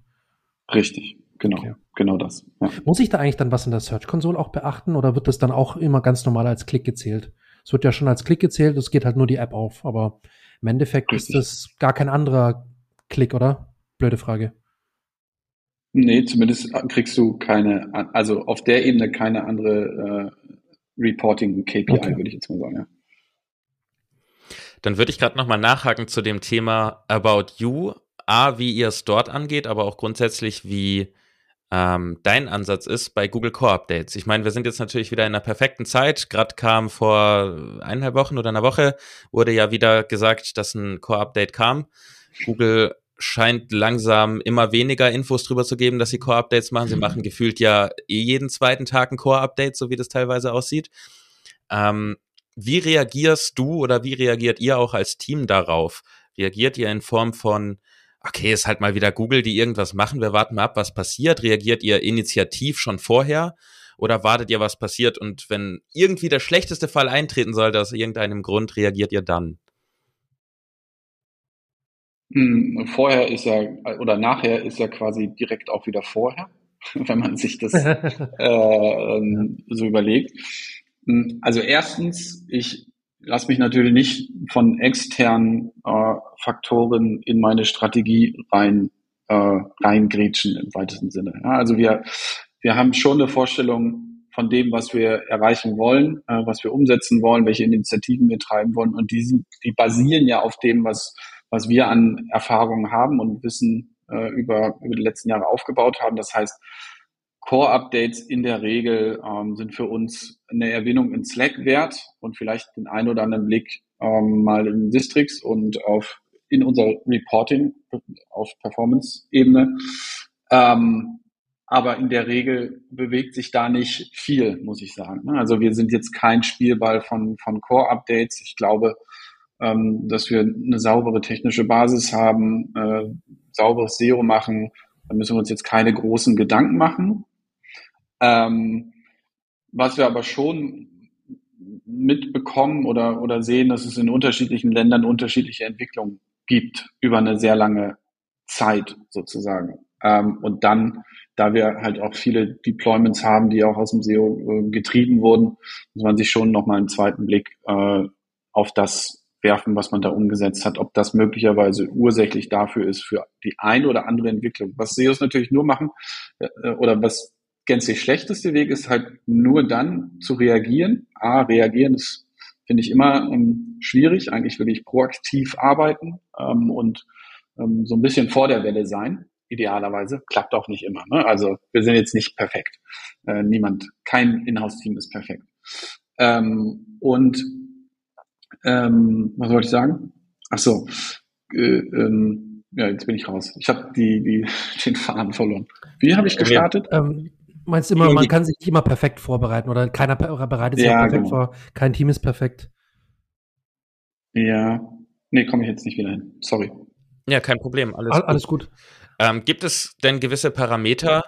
Richtig, genau, okay. genau das. Ja. Muss ich da eigentlich dann was in der Search Console auch beachten oder wird das dann auch immer ganz normal als Klick gezählt? Es wird ja schon als Klick gezählt, es geht halt nur die App auf, aber im Endeffekt Richtig. ist das gar kein anderer Klick, oder? Blöde Frage. Nee, zumindest kriegst du keine, also auf der Ebene keine andere äh, Reporting-KPI, okay. würde ich jetzt mal sagen. Ja. Dann würde ich gerade nochmal nachhaken zu dem Thema About You. A, wie ihr es dort angeht, aber auch grundsätzlich, wie ähm, dein Ansatz ist bei Google Core Updates. Ich meine, wir sind jetzt natürlich wieder in einer perfekten Zeit. Gerade kam vor eineinhalb Wochen oder einer Woche, wurde ja wieder gesagt, dass ein Core Update kam. Google scheint langsam immer weniger Infos drüber zu geben, dass sie Core-Updates machen. Sie mhm. machen gefühlt ja eh jeden zweiten Tag ein Core-Update, so wie das teilweise aussieht. Ähm, wie reagierst du oder wie reagiert ihr auch als Team darauf? Reagiert ihr in Form von, okay, ist halt mal wieder Google, die irgendwas machen, wir warten mal ab, was passiert? Reagiert ihr initiativ schon vorher? Oder wartet ihr, was passiert? Und wenn irgendwie der schlechteste Fall eintreten sollte, aus irgendeinem Grund, reagiert ihr dann? Hm, vorher ist ja, oder nachher ist ja quasi direkt auch wieder vorher, [laughs] wenn man sich das [laughs] äh, ähm, so überlegt. Hm, also erstens, ich lasse mich natürlich nicht von externen äh, Faktoren in meine Strategie rein äh, reingrätschen im weitesten Sinne. Ja, also wir, wir haben schon eine Vorstellung von dem, was wir erreichen wollen, äh, was wir umsetzen wollen, welche Initiativen wir treiben wollen. Und die, sind, die basieren ja auf dem, was was wir an Erfahrungen haben und Wissen äh, über, über die letzten Jahre aufgebaut haben. Das heißt, Core-Updates in der Regel ähm, sind für uns eine Erwähnung in Slack wert und vielleicht den einen oder anderen Blick ähm, mal in Districts und auf in unser Reporting auf Performance-Ebene. Ähm, aber in der Regel bewegt sich da nicht viel, muss ich sagen. Also wir sind jetzt kein Spielball von, von Core-Updates. Ich glaube, ähm, dass wir eine saubere technische Basis haben, äh, sauberes SEO machen. Da müssen wir uns jetzt keine großen Gedanken machen. Ähm, was wir aber schon mitbekommen oder, oder sehen, dass es in unterschiedlichen Ländern unterschiedliche Entwicklungen gibt über eine sehr lange Zeit sozusagen. Ähm, und dann, da wir halt auch viele Deployments haben, die auch aus dem SEO äh, getrieben wurden, muss man sich schon nochmal einen zweiten Blick äh, auf das werfen, was man da umgesetzt hat, ob das möglicherweise ursächlich dafür ist für die ein oder andere Entwicklung. Was SEOs natürlich nur machen äh, oder was gänzlich schlechteste Weg ist halt nur dann zu reagieren. A, reagieren ist, finde ich, immer ähm, schwierig. Eigentlich will ich proaktiv arbeiten ähm, und ähm, so ein bisschen vor der Welle sein. Idealerweise klappt auch nicht immer. Ne? Also wir sind jetzt nicht perfekt. Äh, niemand, kein Inhouse-Team ist perfekt. Ähm, und ähm, was wollte ich sagen? Ach so. Äh, ähm, ja, jetzt bin ich raus. Ich habe die, die, [laughs] den Faden verloren. Wie habe ich gestartet? Ähm, meinst du immer, man kann sich nicht immer perfekt vorbereiten oder keiner bereitet sich ja, perfekt genau. vor. Kein Team ist perfekt. Ja. Nee, komme ich jetzt nicht wieder hin. Sorry. Ja, kein Problem. Alles, All, alles gut. Ähm, gibt es denn gewisse Parameter,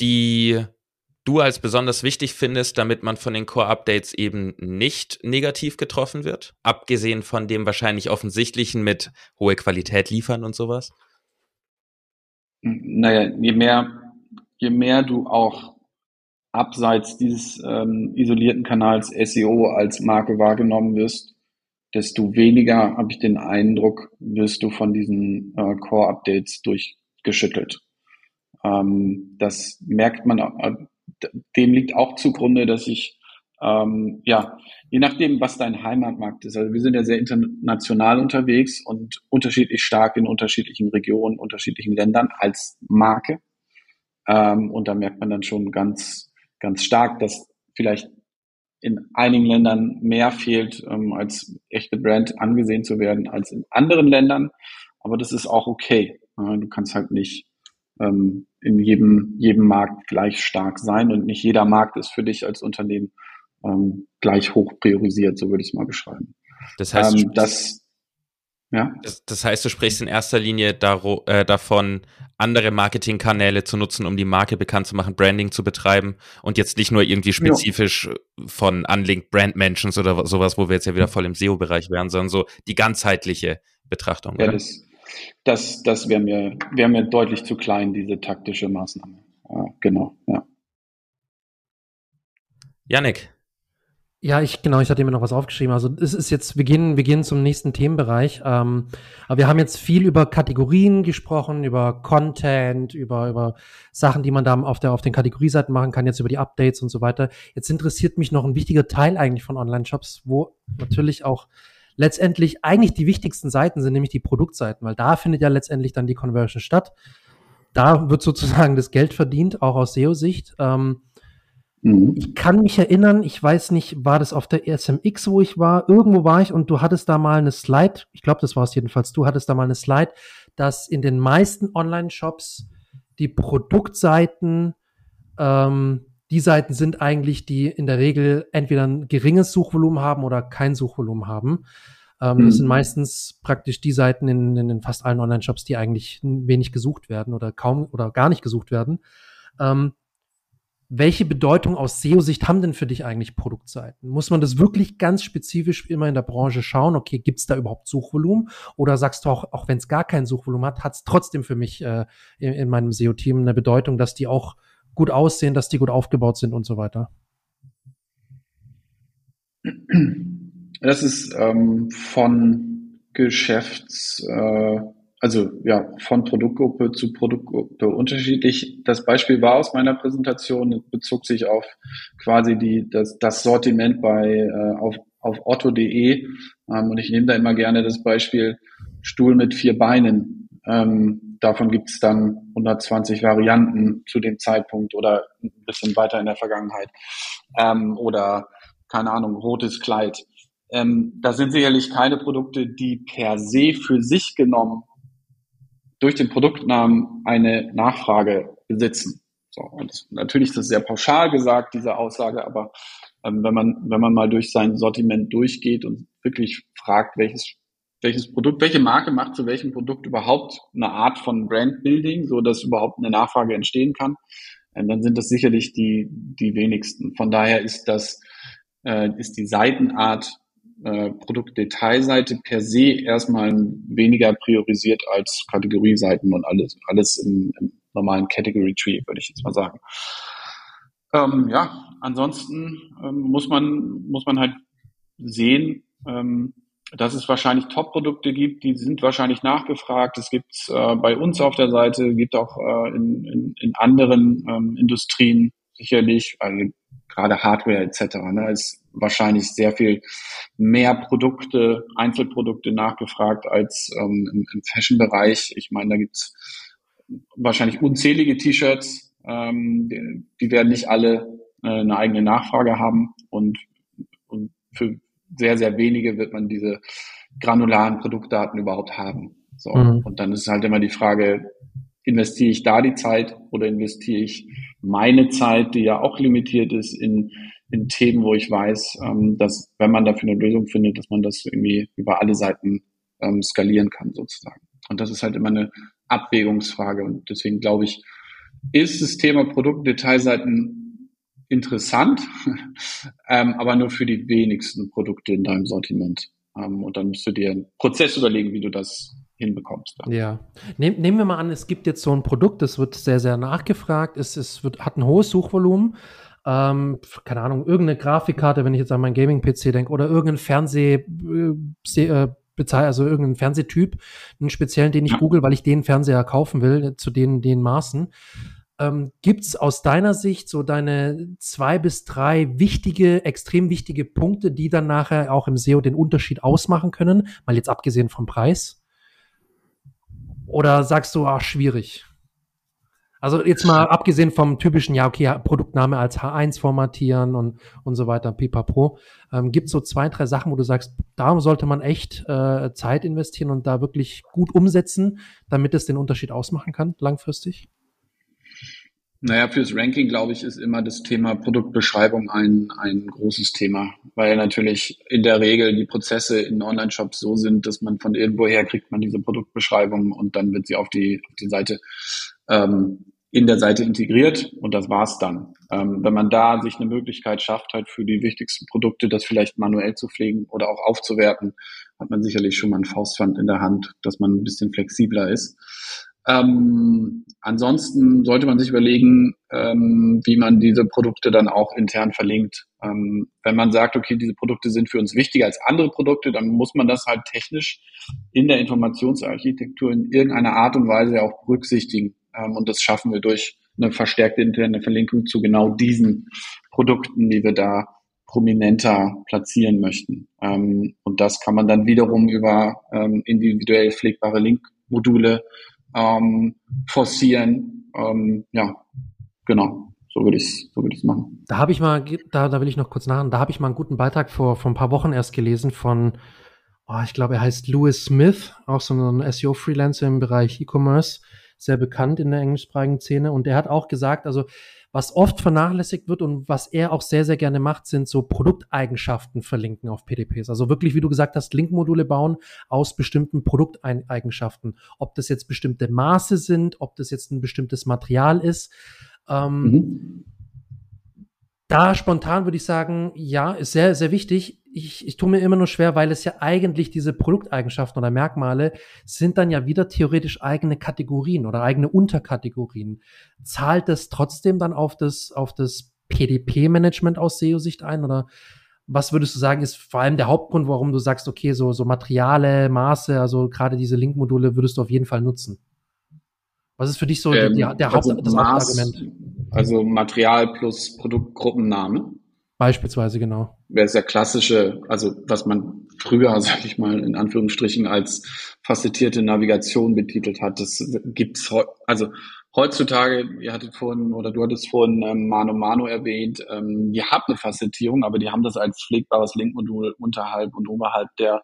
die du als besonders wichtig findest, damit man von den Core-Updates eben nicht negativ getroffen wird? Abgesehen von dem wahrscheinlich offensichtlichen mit hohe Qualität liefern und sowas? Naja, je mehr, je mehr du auch abseits dieses ähm, isolierten Kanals SEO als Marke wahrgenommen wirst, desto weniger, habe ich den Eindruck, wirst du von diesen äh, Core-Updates durchgeschüttelt. Ähm, das merkt man, äh, dem liegt auch zugrunde, dass ich, ähm, ja, je nachdem, was dein Heimatmarkt ist, also wir sind ja sehr international unterwegs und unterschiedlich stark in unterschiedlichen Regionen, unterschiedlichen Ländern als Marke. Ähm, und da merkt man dann schon ganz, ganz stark, dass vielleicht in einigen Ländern mehr fehlt, ähm, als echte Brand angesehen zu werden als in anderen Ländern. Aber das ist auch okay. du kannst halt nicht ähm, in jedem, jedem Markt gleich stark sein und nicht jeder Markt ist für dich als Unternehmen ähm, gleich hoch priorisiert, so würde ich es mal beschreiben. Das heißt, ähm, das, ja. Das, das, heißt, du sprichst in erster Linie daro, äh, davon, andere Marketingkanäle zu nutzen, um die Marke bekannt zu machen, Branding zu betreiben und jetzt nicht nur irgendwie spezifisch jo. von Unlinked Brand Mentions oder sowas, wo wir jetzt ja wieder voll im SEO-Bereich wären, sondern so die ganzheitliche Betrachtung. Ja, das, das, das wäre mir, wär mir deutlich zu klein, diese taktische Maßnahme. Ja, genau, ja. Janik, ja, ich genau, ich hatte mir noch was aufgeschrieben. Also es ist jetzt, wir gehen, wir gehen zum nächsten Themenbereich. Ähm, aber wir haben jetzt viel über Kategorien gesprochen, über Content, über, über Sachen, die man da auf, der, auf den Kategorieseiten machen kann, jetzt über die Updates und so weiter. Jetzt interessiert mich noch ein wichtiger Teil eigentlich von Online-Shops, wo natürlich auch letztendlich eigentlich die wichtigsten Seiten sind, nämlich die Produktseiten, weil da findet ja letztendlich dann die Conversion statt. Da wird sozusagen das Geld verdient, auch aus SEO-Sicht. Ähm, Mhm. Ich kann mich erinnern, ich weiß nicht, war das auf der SMX, wo ich war? Irgendwo war ich und du hattest da mal eine Slide, ich glaube, das war es jedenfalls, du hattest da mal eine Slide, dass in den meisten Online-Shops die Produktseiten ähm, die Seiten sind eigentlich, die in der Regel entweder ein geringes Suchvolumen haben oder kein Suchvolumen haben. Ähm, mhm. Das sind meistens praktisch die Seiten in, in, in fast allen Online-Shops, die eigentlich wenig gesucht werden oder kaum oder gar nicht gesucht werden. Ähm, welche Bedeutung aus SEO-Sicht haben denn für dich eigentlich Produktseiten? Muss man das wirklich ganz spezifisch immer in der Branche schauen? Okay, gibt es da überhaupt Suchvolumen? Oder sagst du auch, auch wenn es gar kein Suchvolumen hat, hat es trotzdem für mich äh, in, in meinem SEO-Team eine Bedeutung, dass die auch gut aussehen, dass die gut aufgebaut sind und so weiter? Das ist ähm, von Geschäfts, äh, also ja, von Produktgruppe zu Produktgruppe unterschiedlich. Das Beispiel war aus meiner Präsentation, bezog sich auf quasi die, das, das Sortiment bei äh, auf, auf otto.de. Ähm, und ich nehme da immer gerne das Beispiel Stuhl mit vier Beinen. Ähm, davon gibt es dann 120 Varianten zu dem Zeitpunkt oder ein bisschen weiter in der Vergangenheit. Ähm, oder keine Ahnung, rotes Kleid. Ähm, da sind sicherlich keine Produkte, die per se für sich genommen durch den Produktnamen eine Nachfrage besitzen. So, und natürlich ist das sehr pauschal gesagt, diese Aussage, aber ähm, wenn man, wenn man mal durch sein Sortiment durchgeht und wirklich fragt, welches, welches Produkt, welche Marke macht zu welchem Produkt überhaupt eine Art von Brandbuilding, so dass überhaupt eine Nachfrage entstehen kann, äh, dann sind das sicherlich die, die wenigsten. Von daher ist das, äh, ist die Seitenart äh, Produktdetailseite per se erstmal weniger priorisiert als Kategorieseiten und alles, alles im, im normalen Category Tree, würde ich jetzt mal sagen. Ähm, ja, ansonsten ähm, muss man, muss man halt sehen, ähm, dass es wahrscheinlich Top-Produkte gibt, die sind wahrscheinlich nachgefragt. Es gibt äh, bei uns auf der Seite, gibt auch äh, in, in, in anderen ähm, Industrien sicherlich, also gerade Hardware etc. Ne, ist wahrscheinlich sehr viel mehr Produkte, Einzelprodukte nachgefragt als ähm, im, im Fashion-Bereich. Ich meine, da gibt's wahrscheinlich unzählige T-Shirts, ähm, die, die, werden nicht alle äh, eine eigene Nachfrage haben und, und für sehr, sehr wenige wird man diese granularen Produktdaten überhaupt haben. So. Mhm. Und dann ist halt immer die Frage, investiere ich da die Zeit oder investiere ich meine Zeit, die ja auch limitiert ist, in, in Themen, wo ich weiß, ähm, dass wenn man dafür eine Lösung findet, dass man das irgendwie über alle Seiten ähm, skalieren kann sozusagen. Und das ist halt immer eine Abwägungsfrage. Und deswegen glaube ich, ist das Thema Produktdetailseiten interessant, [laughs] ähm, aber nur für die wenigsten Produkte in deinem Sortiment. Ähm, und dann musst du dir einen Prozess überlegen, wie du das hinbekommst. Dann. Ja. Nehm, nehmen wir mal an, es gibt jetzt so ein Produkt, das wird sehr, sehr nachgefragt, es, es wird, hat ein hohes Suchvolumen. Ähm, keine Ahnung, irgendeine Grafikkarte, wenn ich jetzt an meinen Gaming-PC denke, oder irgendein Fernseh, äh, äh also irgendeinen Fernsehtyp, einen speziellen, den ich ja. google, weil ich den Fernseher kaufen will, zu den, den Maßen. Ähm, Gibt es aus deiner Sicht so deine zwei bis drei wichtige, extrem wichtige Punkte, die dann nachher auch im SEO den Unterschied ausmachen können? Mal jetzt abgesehen vom Preis. Oder sagst du, ah, schwierig? Also jetzt mal abgesehen vom typischen, ja, okay, Produktname als H1 formatieren und, und so weiter, pipapo. Ähm, Gibt es so zwei, drei Sachen, wo du sagst, da sollte man echt äh, Zeit investieren und da wirklich gut umsetzen, damit es den Unterschied ausmachen kann, langfristig? Naja, fürs Ranking, glaube ich, ist immer das Thema Produktbeschreibung ein, ein großes Thema, weil natürlich in der Regel die Prozesse in Online-Shops so sind, dass man von irgendwoher kriegt man diese Produktbeschreibung und dann wird sie auf die, auf die Seite ähm, in der Seite integriert und das war's dann. Ähm, wenn man da sich eine Möglichkeit schafft, halt für die wichtigsten Produkte das vielleicht manuell zu pflegen oder auch aufzuwerten, hat man sicherlich schon mal ein Faustpfand in der Hand, dass man ein bisschen flexibler ist. Ähm, ansonsten sollte man sich überlegen, ähm, wie man diese Produkte dann auch intern verlinkt. Ähm, wenn man sagt, okay, diese Produkte sind für uns wichtiger als andere Produkte, dann muss man das halt technisch in der Informationsarchitektur in irgendeiner Art und Weise auch berücksichtigen. Ähm, und das schaffen wir durch eine verstärkte interne Verlinkung zu genau diesen Produkten, die wir da prominenter platzieren möchten. Ähm, und das kann man dann wiederum über ähm, individuell pflegbare Linkmodule ähm, forcieren. Ähm, ja, genau. So würde ich so würde ich machen. Da habe ich mal, da, da will ich noch kurz nachhaken, da habe ich mal einen guten Beitrag vor, vor ein paar Wochen erst gelesen von, oh, ich glaube, er heißt Louis Smith, auch so ein SEO-Freelancer im Bereich E-Commerce, sehr bekannt in der englischsprachigen Szene. Und der hat auch gesagt, also was oft vernachlässigt wird und was er auch sehr, sehr gerne macht, sind so Produkteigenschaften verlinken auf PDPs. Also wirklich, wie du gesagt hast, Linkmodule bauen aus bestimmten Produkteigenschaften. Ob das jetzt bestimmte Maße sind, ob das jetzt ein bestimmtes Material ist. Ähm, mhm. Da spontan würde ich sagen, ja, ist sehr, sehr wichtig. Ich, ich tue mir immer nur schwer, weil es ja eigentlich diese Produkteigenschaften oder Merkmale sind dann ja wieder theoretisch eigene Kategorien oder eigene Unterkategorien. Zahlt das trotzdem dann auf das, auf das PDP-Management aus SEO-Sicht ein oder was würdest du sagen, ist vor allem der Hauptgrund, warum du sagst, okay, so, so Materiale, Maße, also gerade diese Linkmodule würdest du auf jeden Fall nutzen? Was ist für dich so ähm, der, der also Haupt, das Maß, Hauptargument? Also Material plus Produktgruppenname. Beispielsweise, genau. Wäre es ja klassische, also was man früher, [laughs] sag ich mal, in Anführungsstrichen als facettierte Navigation betitelt hat. Das gibt's also heutzutage, ihr hattet vorhin, oder du hattest vorhin ähm, Mano Mano erwähnt, ähm, die haben eine Facettierung, aber die haben das als pflegbares Linkmodul unterhalb und oberhalb der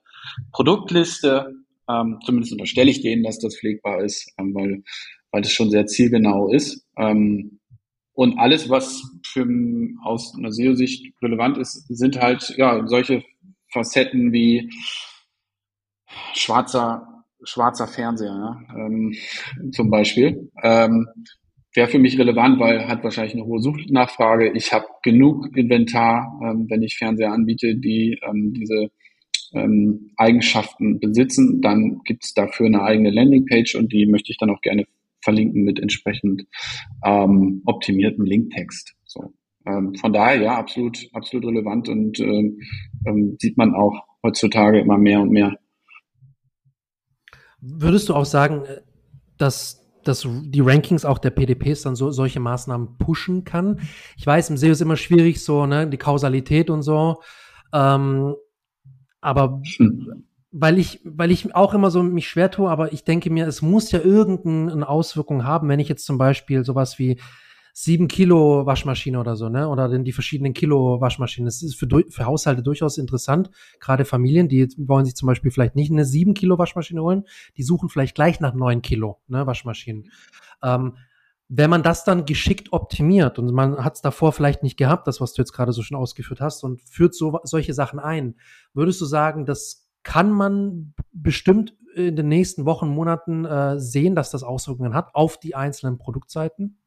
Produktliste. Ähm, zumindest unterstelle ich denen, dass das pflegbar ist, ähm, weil weil das schon sehr zielgenau ist. Ähm, und alles, was für aus einer SEO-Sicht relevant ist, sind halt ja solche Facetten wie schwarzer schwarzer Fernseher, ja, ähm, zum Beispiel. Ähm, Wäre für mich relevant, weil hat wahrscheinlich eine hohe Suchnachfrage. Ich habe genug Inventar, ähm, wenn ich Fernseher anbiete, die ähm, diese ähm, Eigenschaften besitzen. Dann gibt es dafür eine eigene Landingpage und die möchte ich dann auch gerne verlinken mit entsprechend ähm, optimiertem Linktext. So. Ähm, von daher ja, absolut, absolut relevant und ähm, ähm, sieht man auch heutzutage immer mehr und mehr. Würdest du auch sagen, äh, dass dass die Rankings auch der PDPs dann so solche Maßnahmen pushen kann. Ich weiß, im SEO ist immer schwierig, so, ne, die Kausalität und so. Ähm, aber hm weil ich, weil ich auch immer so mich schwer tue, aber ich denke mir, es muss ja irgendeine Auswirkung haben, wenn ich jetzt zum Beispiel sowas wie sieben Kilo Waschmaschine oder so, ne? Oder denn die verschiedenen Kilo Waschmaschinen. Das ist für, für Haushalte durchaus interessant. Gerade Familien, die wollen sich zum Beispiel vielleicht nicht eine sieben Kilo Waschmaschine holen, die suchen vielleicht gleich nach neun Kilo ne, Waschmaschinen. Ähm, wenn man das dann geschickt optimiert und man hat es davor vielleicht nicht gehabt, das, was du jetzt gerade so schon ausgeführt hast, und führt so solche Sachen ein, würdest du sagen, das kann man bestimmt in den nächsten Wochen, Monaten äh, sehen, dass das Auswirkungen hat auf die einzelnen Produktseiten?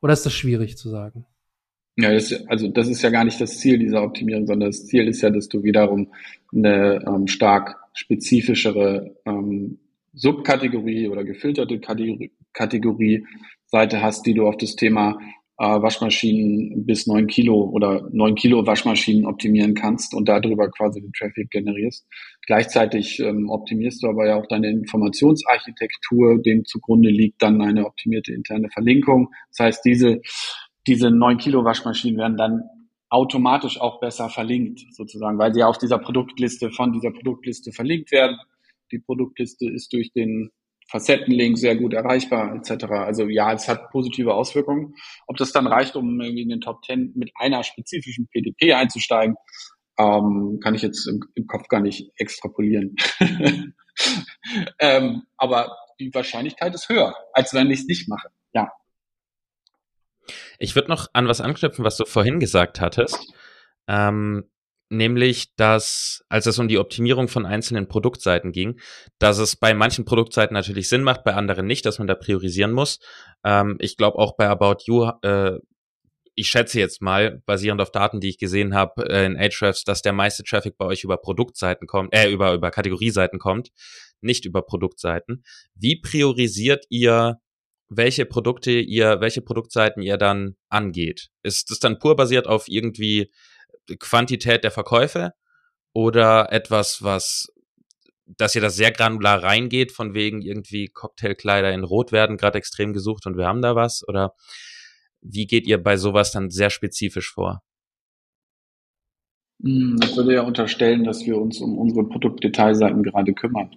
Oder ist das schwierig zu sagen? Ja, das, also das ist ja gar nicht das Ziel dieser Optimierung, sondern das Ziel ist ja, dass du wiederum eine ähm, stark spezifischere ähm, Subkategorie oder gefilterte Kategorie Seite hast, die du auf das Thema äh, Waschmaschinen bis neun Kilo oder neun Kilo Waschmaschinen optimieren kannst und darüber quasi den Traffic generierst. Gleichzeitig ähm, optimierst du aber ja auch deine Informationsarchitektur, dem zugrunde liegt dann eine optimierte interne Verlinkung. Das heißt, diese, diese neun Kilo Waschmaschinen werden dann automatisch auch besser verlinkt, sozusagen, weil sie auf dieser Produktliste von dieser Produktliste verlinkt werden. Die Produktliste ist durch den Facettenlink sehr gut erreichbar, etc. Also ja, es hat positive Auswirkungen. Ob das dann reicht, um irgendwie in den Top 10 mit einer spezifischen PDP einzusteigen, ähm, kann ich jetzt im, im, Kopf gar nicht extrapolieren. [laughs] ähm, aber die Wahrscheinlichkeit ist höher, als wenn ich es nicht mache. Ja. Ich würde noch an was anknüpfen, was du vorhin gesagt hattest. Ähm, nämlich, dass, als es um die Optimierung von einzelnen Produktseiten ging, dass es bei manchen Produktseiten natürlich Sinn macht, bei anderen nicht, dass man da priorisieren muss. Ähm, ich glaube auch bei About You, äh, ich schätze jetzt mal, basierend auf Daten, die ich gesehen habe äh, in Ahrefs, dass der meiste Traffic bei euch über Produktseiten kommt, äh, über, über Kategorieseiten kommt, nicht über Produktseiten. Wie priorisiert ihr welche Produkte ihr, welche Produktseiten ihr dann angeht? Ist das dann pur basiert auf irgendwie Quantität der Verkäufe oder etwas, was, dass ihr das sehr granular reingeht, von wegen irgendwie Cocktailkleider in Rot werden gerade extrem gesucht und wir haben da was? Oder wie geht ihr bei sowas dann sehr spezifisch vor? Hm, ich würde ja unterstellen, dass wir uns um unsere Produktdetailseiten gerade kümmern.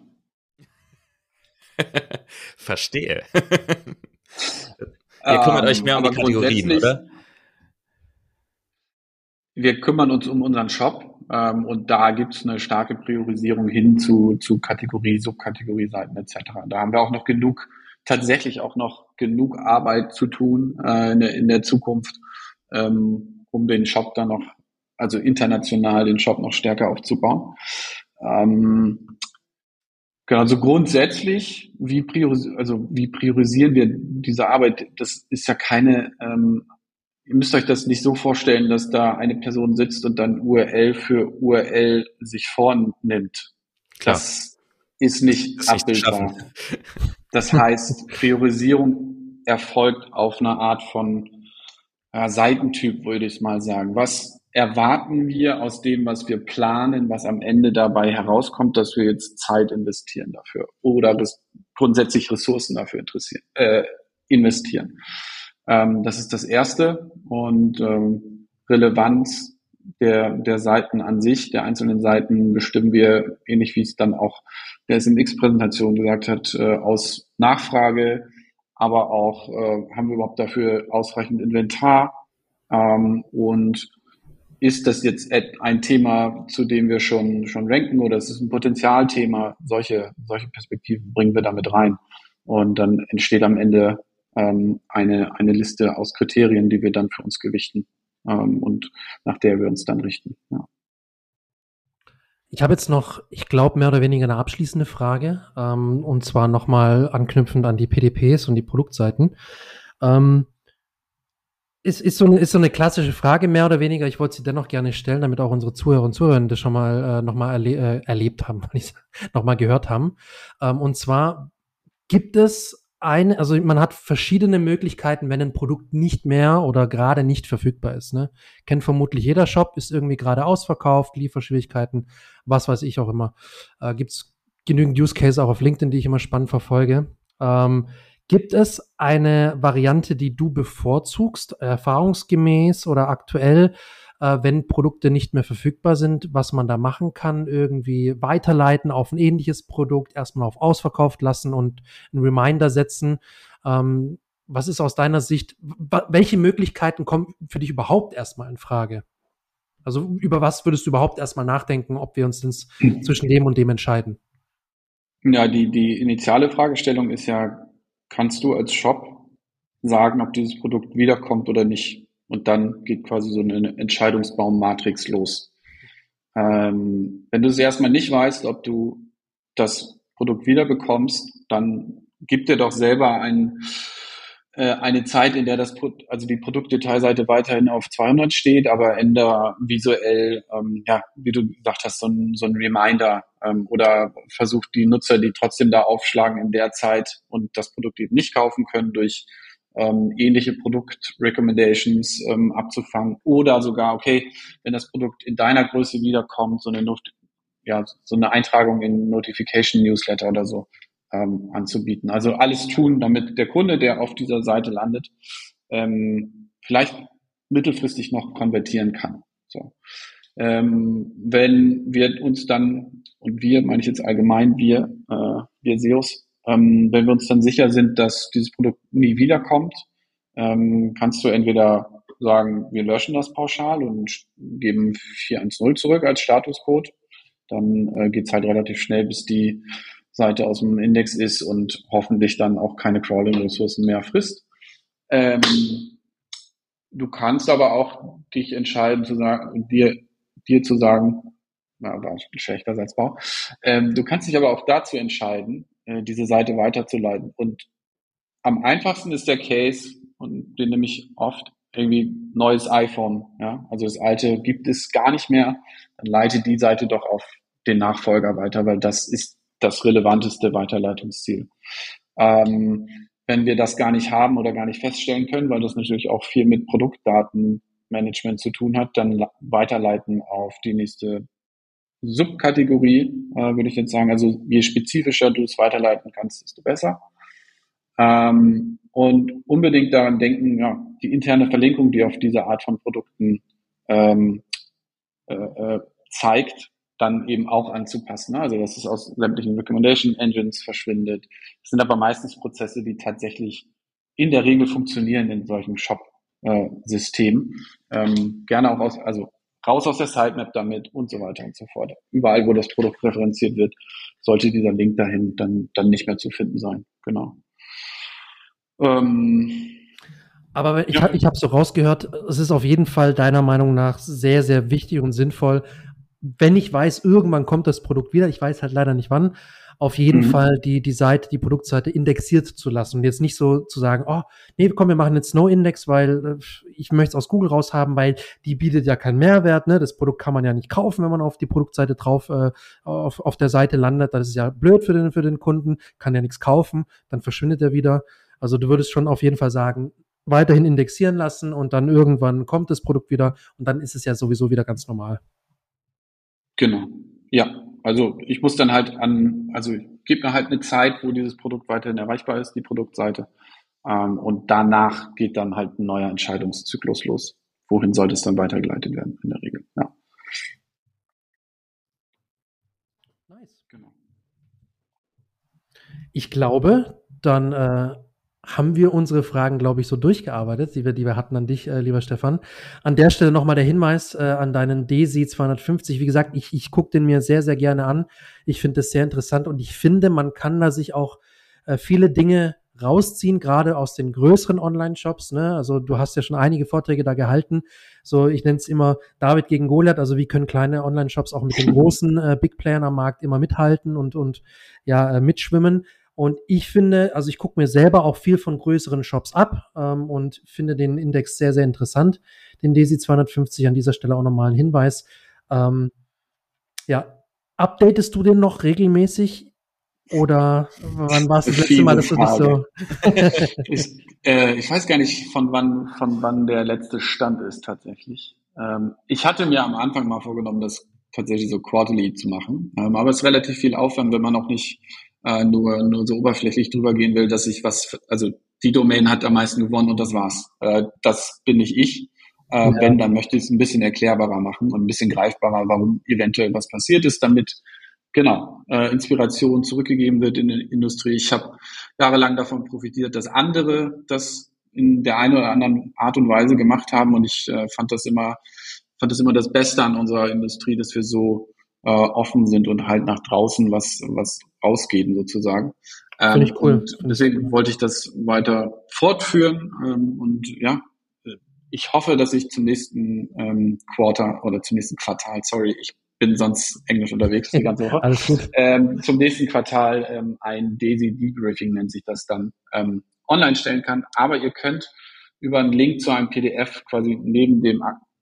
[laughs] Verstehe. Ihr kümmert ähm, euch mehr um die Kategorien, oder? Wir kümmern uns um unseren Shop ähm, und da gibt es eine starke Priorisierung hin zu, zu Kategorie, Subkategorie-Seiten etc. Da haben wir auch noch genug, tatsächlich auch noch genug Arbeit zu tun äh, in, der, in der Zukunft, ähm, um den Shop dann noch, also international den Shop noch stärker aufzubauen. Ähm, Genau, also grundsätzlich, wie, prioris also wie priorisieren wir diese Arbeit? Das ist ja keine ähm, ihr müsst euch das nicht so vorstellen, dass da eine Person sitzt und dann URL für URL sich vornimmt. Klar. Das ist nicht das abbildbar. [laughs] das heißt, Priorisierung erfolgt auf einer Art von äh, Seitentyp, würde ich mal sagen. Was erwarten wir aus dem, was wir planen, was am Ende dabei herauskommt, dass wir jetzt Zeit investieren dafür oder grundsätzlich Ressourcen dafür interessieren, äh, investieren. Ähm, das ist das Erste. Und ähm, Relevanz der, der Seiten an sich, der einzelnen Seiten bestimmen wir, ähnlich wie es dann auch der SMX-Präsentation gesagt hat, äh, aus Nachfrage, aber auch äh, haben wir überhaupt dafür ausreichend Inventar ähm, und ist das jetzt ein Thema, zu dem wir schon, schon ranken oder ist es ein Potenzialthema? Solche, solche Perspektiven bringen wir damit rein. Und dann entsteht am Ende ähm, eine, eine Liste aus Kriterien, die wir dann für uns gewichten ähm, und nach der wir uns dann richten. Ja. Ich habe jetzt noch, ich glaube, mehr oder weniger eine abschließende Frage, ähm, und zwar nochmal anknüpfend an die PDPs und die Produktseiten. Ähm, ist, ist, so, ist so eine klassische Frage, mehr oder weniger. Ich wollte sie dennoch gerne stellen, damit auch unsere Zuhörer und Zuhörer das schon mal äh, nochmal erle äh, erlebt haben, [laughs] nochmal gehört haben. Ähm, und zwar, gibt es eine, also man hat verschiedene Möglichkeiten, wenn ein Produkt nicht mehr oder gerade nicht verfügbar ist. Ne? Kennt vermutlich jeder Shop, ist irgendwie gerade ausverkauft, Lieferschwierigkeiten, was weiß ich auch immer. Äh, Gibt es genügend Use Case auch auf LinkedIn, die ich immer spannend verfolge. Ähm, gibt es eine Variante, die du bevorzugst, erfahrungsgemäß oder aktuell, äh, wenn Produkte nicht mehr verfügbar sind, was man da machen kann, irgendwie weiterleiten auf ein ähnliches Produkt, erstmal auf ausverkauft lassen und einen Reminder setzen. Ähm, was ist aus deiner Sicht, welche Möglichkeiten kommen für dich überhaupt erstmal in Frage? Also über was würdest du überhaupt erstmal nachdenken, ob wir uns hm. zwischen dem und dem entscheiden? Ja, die, die initiale Fragestellung ist ja, kannst du als Shop sagen, ob dieses Produkt wiederkommt oder nicht? Und dann geht quasi so eine Entscheidungsbaummatrix los. Ähm, wenn du es erstmal nicht weißt, ob du das Produkt wiederbekommst, dann gib dir doch selber ein, äh, eine Zeit, in der das, also die Produktdetailseite weiterhin auf 200 steht, aber ändere visuell, ähm, ja, wie du gesagt hast, so ein, so ein Reminder ähm, oder versucht die Nutzer, die trotzdem da aufschlagen in der Zeit und das Produkt eben nicht kaufen können, durch ähm, ähnliche Produkt-Recommendations ähm, abzufangen oder sogar, okay, wenn das Produkt in deiner Größe wiederkommt, so eine, Not ja, so eine Eintragung in Notification Newsletter oder so ähm, anzubieten. Also alles tun, damit der Kunde, der auf dieser Seite landet, ähm, vielleicht mittelfristig noch konvertieren kann. So. Ähm, wenn wir uns dann, und wir meine ich jetzt allgemein, wir, äh, wir SEOs, ähm, wenn wir uns dann sicher sind, dass dieses Produkt nie wiederkommt, ähm, kannst du entweder sagen, wir löschen das pauschal und geben 410 zurück als Statuscode. Dann äh, geht's halt relativ schnell, bis die Seite aus dem Index ist und hoffentlich dann auch keine Crawling-Ressourcen mehr frisst. Ähm, du kannst aber auch dich entscheiden zu sagen, dir, dir zu sagen, na, war ein schlechter Satzbau. Ähm, du kannst dich aber auch dazu entscheiden, äh, diese Seite weiterzuleiten. Und am einfachsten ist der Case, und den nehme ich oft, irgendwie neues iPhone. Ja? Also das alte gibt es gar nicht mehr. Dann leite die Seite doch auf den Nachfolger weiter, weil das ist das relevanteste Weiterleitungsziel. Ähm, wenn wir das gar nicht haben oder gar nicht feststellen können, weil das natürlich auch viel mit Produktdatenmanagement zu tun hat, dann weiterleiten auf die nächste Subkategorie, äh, würde ich jetzt sagen. Also je spezifischer du es weiterleiten kannst, desto besser. Ähm, und unbedingt daran denken, ja, die interne Verlinkung, die auf diese Art von Produkten ähm, äh, äh zeigt, dann eben auch anzupassen. Also dass es aus sämtlichen Recommendation Engines verschwindet. Das sind aber meistens Prozesse, die tatsächlich in der Regel funktionieren in solchen Shop-Systemen. Ähm, gerne auch aus, also raus aus der Sitemap damit und so weiter und so fort. Überall, wo das Produkt referenziert wird, sollte dieser Link dahin dann, dann nicht mehr zu finden sein. Genau. Ähm, aber ich, ja. ich habe so rausgehört, es ist auf jeden Fall deiner Meinung nach sehr, sehr wichtig und sinnvoll, wenn ich weiß, irgendwann kommt das Produkt wieder, ich weiß halt leider nicht wann, auf jeden mhm. Fall die, die Seite, die Produktseite indexiert zu lassen und jetzt nicht so zu sagen, oh, nee, komm, wir machen jetzt No-Index, weil äh, ich möchte es aus Google raushaben, weil die bietet ja keinen Mehrwert, ne? Das Produkt kann man ja nicht kaufen, wenn man auf die Produktseite drauf, äh, auf, auf der Seite landet. Das ist ja blöd für den, für den Kunden, kann ja nichts kaufen, dann verschwindet er wieder. Also du würdest schon auf jeden Fall sagen, weiterhin indexieren lassen und dann irgendwann kommt das Produkt wieder und dann ist es ja sowieso wieder ganz normal. Genau. Ja, also ich muss dann halt an, also gib mir halt eine Zeit, wo dieses Produkt weiterhin erreichbar ist, die Produktseite. Ähm, und danach geht dann halt ein neuer Entscheidungszyklus los. Wohin sollte es dann weitergeleitet werden in der Regel? Ja. Nice. Genau. Ich glaube, dann äh, haben wir unsere Fragen, glaube ich, so durchgearbeitet, die wir, die wir hatten an dich, äh, lieber Stefan. An der Stelle nochmal der Hinweis äh, an deinen DESI 250. Wie gesagt, ich, ich gucke den mir sehr, sehr gerne an. Ich finde das sehr interessant und ich finde, man kann da sich auch äh, viele Dinge rausziehen, gerade aus den größeren Online-Shops. Ne? Also du hast ja schon einige Vorträge da gehalten. So, ich nenne es immer David gegen Goliath. Also wie können kleine Online-Shops auch mit den [laughs] großen äh, Big Playern am Markt immer mithalten und, und ja, äh, mitschwimmen. Und ich finde, also ich gucke mir selber auch viel von größeren Shops ab ähm, und finde den Index sehr, sehr interessant. Den DESI 250 an dieser Stelle auch nochmal ein Hinweis. Ähm, ja, updatest du den noch regelmäßig? Oder wann war es das letzte Mal, dass du dich so. [laughs] ich, äh, ich weiß gar nicht, von wann, von wann der letzte Stand ist tatsächlich. Ähm, ich hatte mir am Anfang mal vorgenommen, das tatsächlich so quarterly zu machen. Ähm, aber es ist relativ viel Aufwand, wenn man auch nicht äh, nur, nur so oberflächlich drüber gehen will, dass ich was, also die Domain hat am meisten gewonnen und das war's. Äh, das bin nicht ich. Äh, ja. Wenn, dann möchte ich es ein bisschen erklärbarer machen und ein bisschen greifbarer, warum eventuell was passiert ist, damit genau äh, Inspiration zurückgegeben wird in die Industrie. Ich habe jahrelang davon profitiert, dass andere das in der einen oder anderen Art und Weise gemacht haben und ich äh, fand das immer fand das immer das Beste an unserer Industrie, dass wir so äh, offen sind und halt nach draußen was, was rausgeben sozusagen. Ähm, Finde ich cool. Und deswegen wollte ich das weiter fortführen ähm, und ja, ich hoffe, dass ich zum nächsten ähm, Quarter oder zum nächsten Quartal, sorry, ich bin sonst englisch unterwegs die ganze Woche. [laughs] Alles gut. Ähm, zum nächsten Quartal ähm, ein Daisy Debriefing nennt sich das dann ähm, online stellen kann. Aber ihr könnt über einen Link zu einem PDF quasi neben dem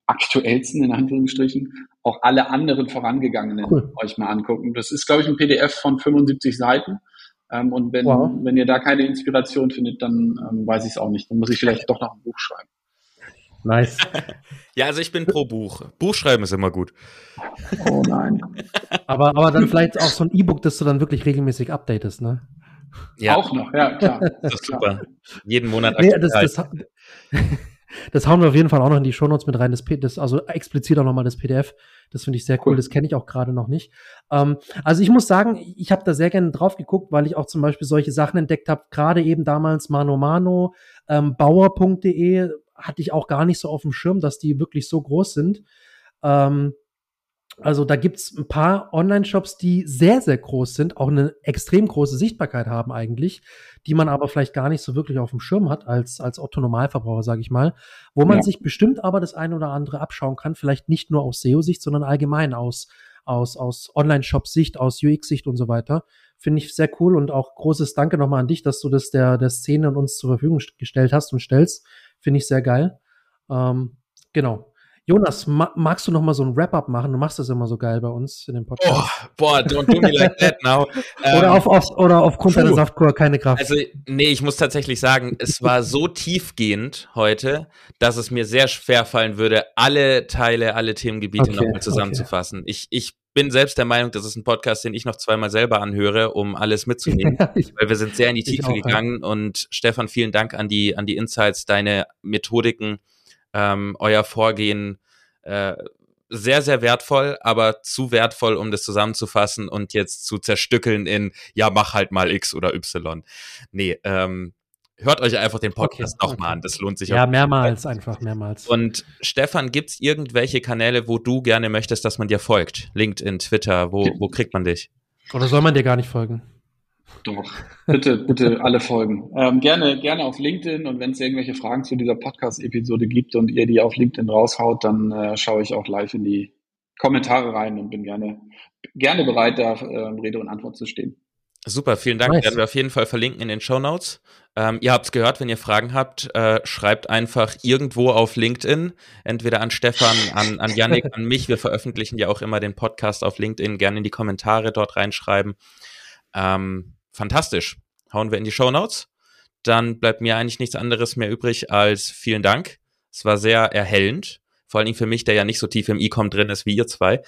aktuellsten in Anführungsstrichen auch alle anderen vorangegangenen cool. euch mal angucken. Das ist, glaube ich, ein PDF von 75 Seiten. Ähm, und wenn, wow. wenn ihr da keine Inspiration findet, dann ähm, weiß ich es auch nicht. Dann muss ich vielleicht doch noch ein Buch schreiben. Nice. [laughs] ja, also ich bin pro Buch. Buchschreiben ist immer gut. Oh nein. aber, aber dann vielleicht auch so ein E-Book, das du dann wirklich regelmäßig updatest, ne? Ja. Auch noch, ja, klar. Das ist super. Jeden Monat. Nee, das, das, [laughs] das, hauen wir auf jeden Fall auch noch in die Shownotes mit rein. Das, das also explizit auch nochmal das PDF. Das finde ich sehr cool. cool. Das kenne ich auch gerade noch nicht. Ähm, also ich muss sagen, ich habe da sehr gerne drauf geguckt, weil ich auch zum Beispiel solche Sachen entdeckt habe. Gerade eben damals Mano Mano, ähm, Bauer.de hatte ich auch gar nicht so auf dem Schirm, dass die wirklich so groß sind. Ähm, also da gibt's ein paar Online-Shops, die sehr, sehr groß sind, auch eine extrem große Sichtbarkeit haben eigentlich, die man aber vielleicht gar nicht so wirklich auf dem Schirm hat als, als Otto-Normalverbraucher, sage ich mal, wo man ja. sich bestimmt aber das eine oder andere abschauen kann, vielleicht nicht nur aus SEO-Sicht, sondern allgemein aus, aus, aus Online-Shop-Sicht, aus UX-Sicht und so weiter. Finde ich sehr cool und auch großes Danke nochmal an dich, dass du das der, der Szene und uns zur Verfügung gestellt hast und stellst. Finde ich sehr geil. Ähm, genau. Jonas, ma magst du noch mal so ein Wrap-up machen? Du machst das immer so geil bei uns in dem Podcast. Oh, boah, don't do me like that now. [laughs] oder, ähm, auf, auf, oder aufgrund puh. deiner Saftkur keine Kraft. Also, nee, ich muss tatsächlich sagen, es war so tiefgehend heute, dass es mir sehr schwer fallen würde, alle Teile, alle Themengebiete okay, nochmal zusammenzufassen. Okay. Ich, ich bin selbst der Meinung, das ist ein Podcast, den ich noch zweimal selber anhöre, um alles mitzunehmen, [laughs] weil wir sind sehr in die Tiefe auch, gegangen. Ja. Und Stefan, vielen Dank an die, an die Insights, deine Methodiken ähm, euer Vorgehen äh, sehr, sehr wertvoll, aber zu wertvoll, um das zusammenzufassen und jetzt zu zerstückeln in, ja, mach halt mal X oder Y. Nee, ähm, hört euch einfach den Podcast okay, nochmal okay. an. Das lohnt sich Ja, mehrmals, einfach mehrmals. Und Stefan, gibt's irgendwelche Kanäle, wo du gerne möchtest, dass man dir folgt? LinkedIn, Twitter, wo, wo kriegt man dich? Oder soll man dir gar nicht folgen? Doch, bitte, bitte alle folgen. Ähm, gerne, gerne auf LinkedIn und wenn es irgendwelche Fragen zu dieser Podcast-Episode gibt und ihr die auf LinkedIn raushaut, dann äh, schaue ich auch live in die Kommentare rein und bin gerne, gerne bereit, da äh, Rede und Antwort zu stehen. Super, vielen Dank. Nice. Werden wir auf jeden Fall verlinken in den Show Notes. Ähm, ihr habt es gehört, wenn ihr Fragen habt, äh, schreibt einfach irgendwo auf LinkedIn, entweder an Stefan, an, an Yannick, an mich. Wir veröffentlichen ja auch immer den Podcast auf LinkedIn. Gerne in die Kommentare dort reinschreiben. Ähm, fantastisch. Hauen wir in die Show Notes. Dann bleibt mir eigentlich nichts anderes mehr übrig als vielen Dank. Es war sehr erhellend. Vor allen Dingen für mich, der ja nicht so tief im E-Com drin ist wie ihr zwei.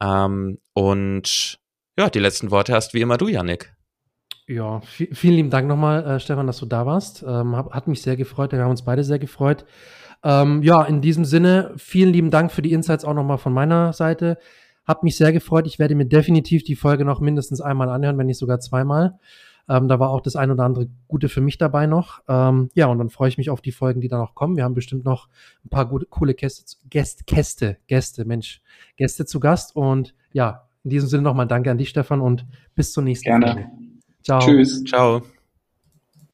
Ähm, und ja, die letzten Worte hast wie immer du, Yannick. Ja, vielen lieben Dank nochmal, äh, Stefan, dass du da warst. Ähm, hat mich sehr gefreut. Wir haben uns beide sehr gefreut. Ähm, ja, in diesem Sinne, vielen lieben Dank für die Insights auch nochmal von meiner Seite. Hab mich sehr gefreut. Ich werde mir definitiv die Folge noch mindestens einmal anhören, wenn nicht sogar zweimal. Ähm, da war auch das ein oder andere Gute für mich dabei noch. Ähm, ja, und dann freue ich mich auf die Folgen, die da noch kommen. Wir haben bestimmt noch ein paar gute, coole Gäste, Gäste, Gäste, Gäste, Mensch, Gäste zu Gast. Und ja, in diesem Sinne nochmal danke an dich, Stefan, und bis zur nächsten Gerne. Folge. Ciao. Tschüss. Ciao.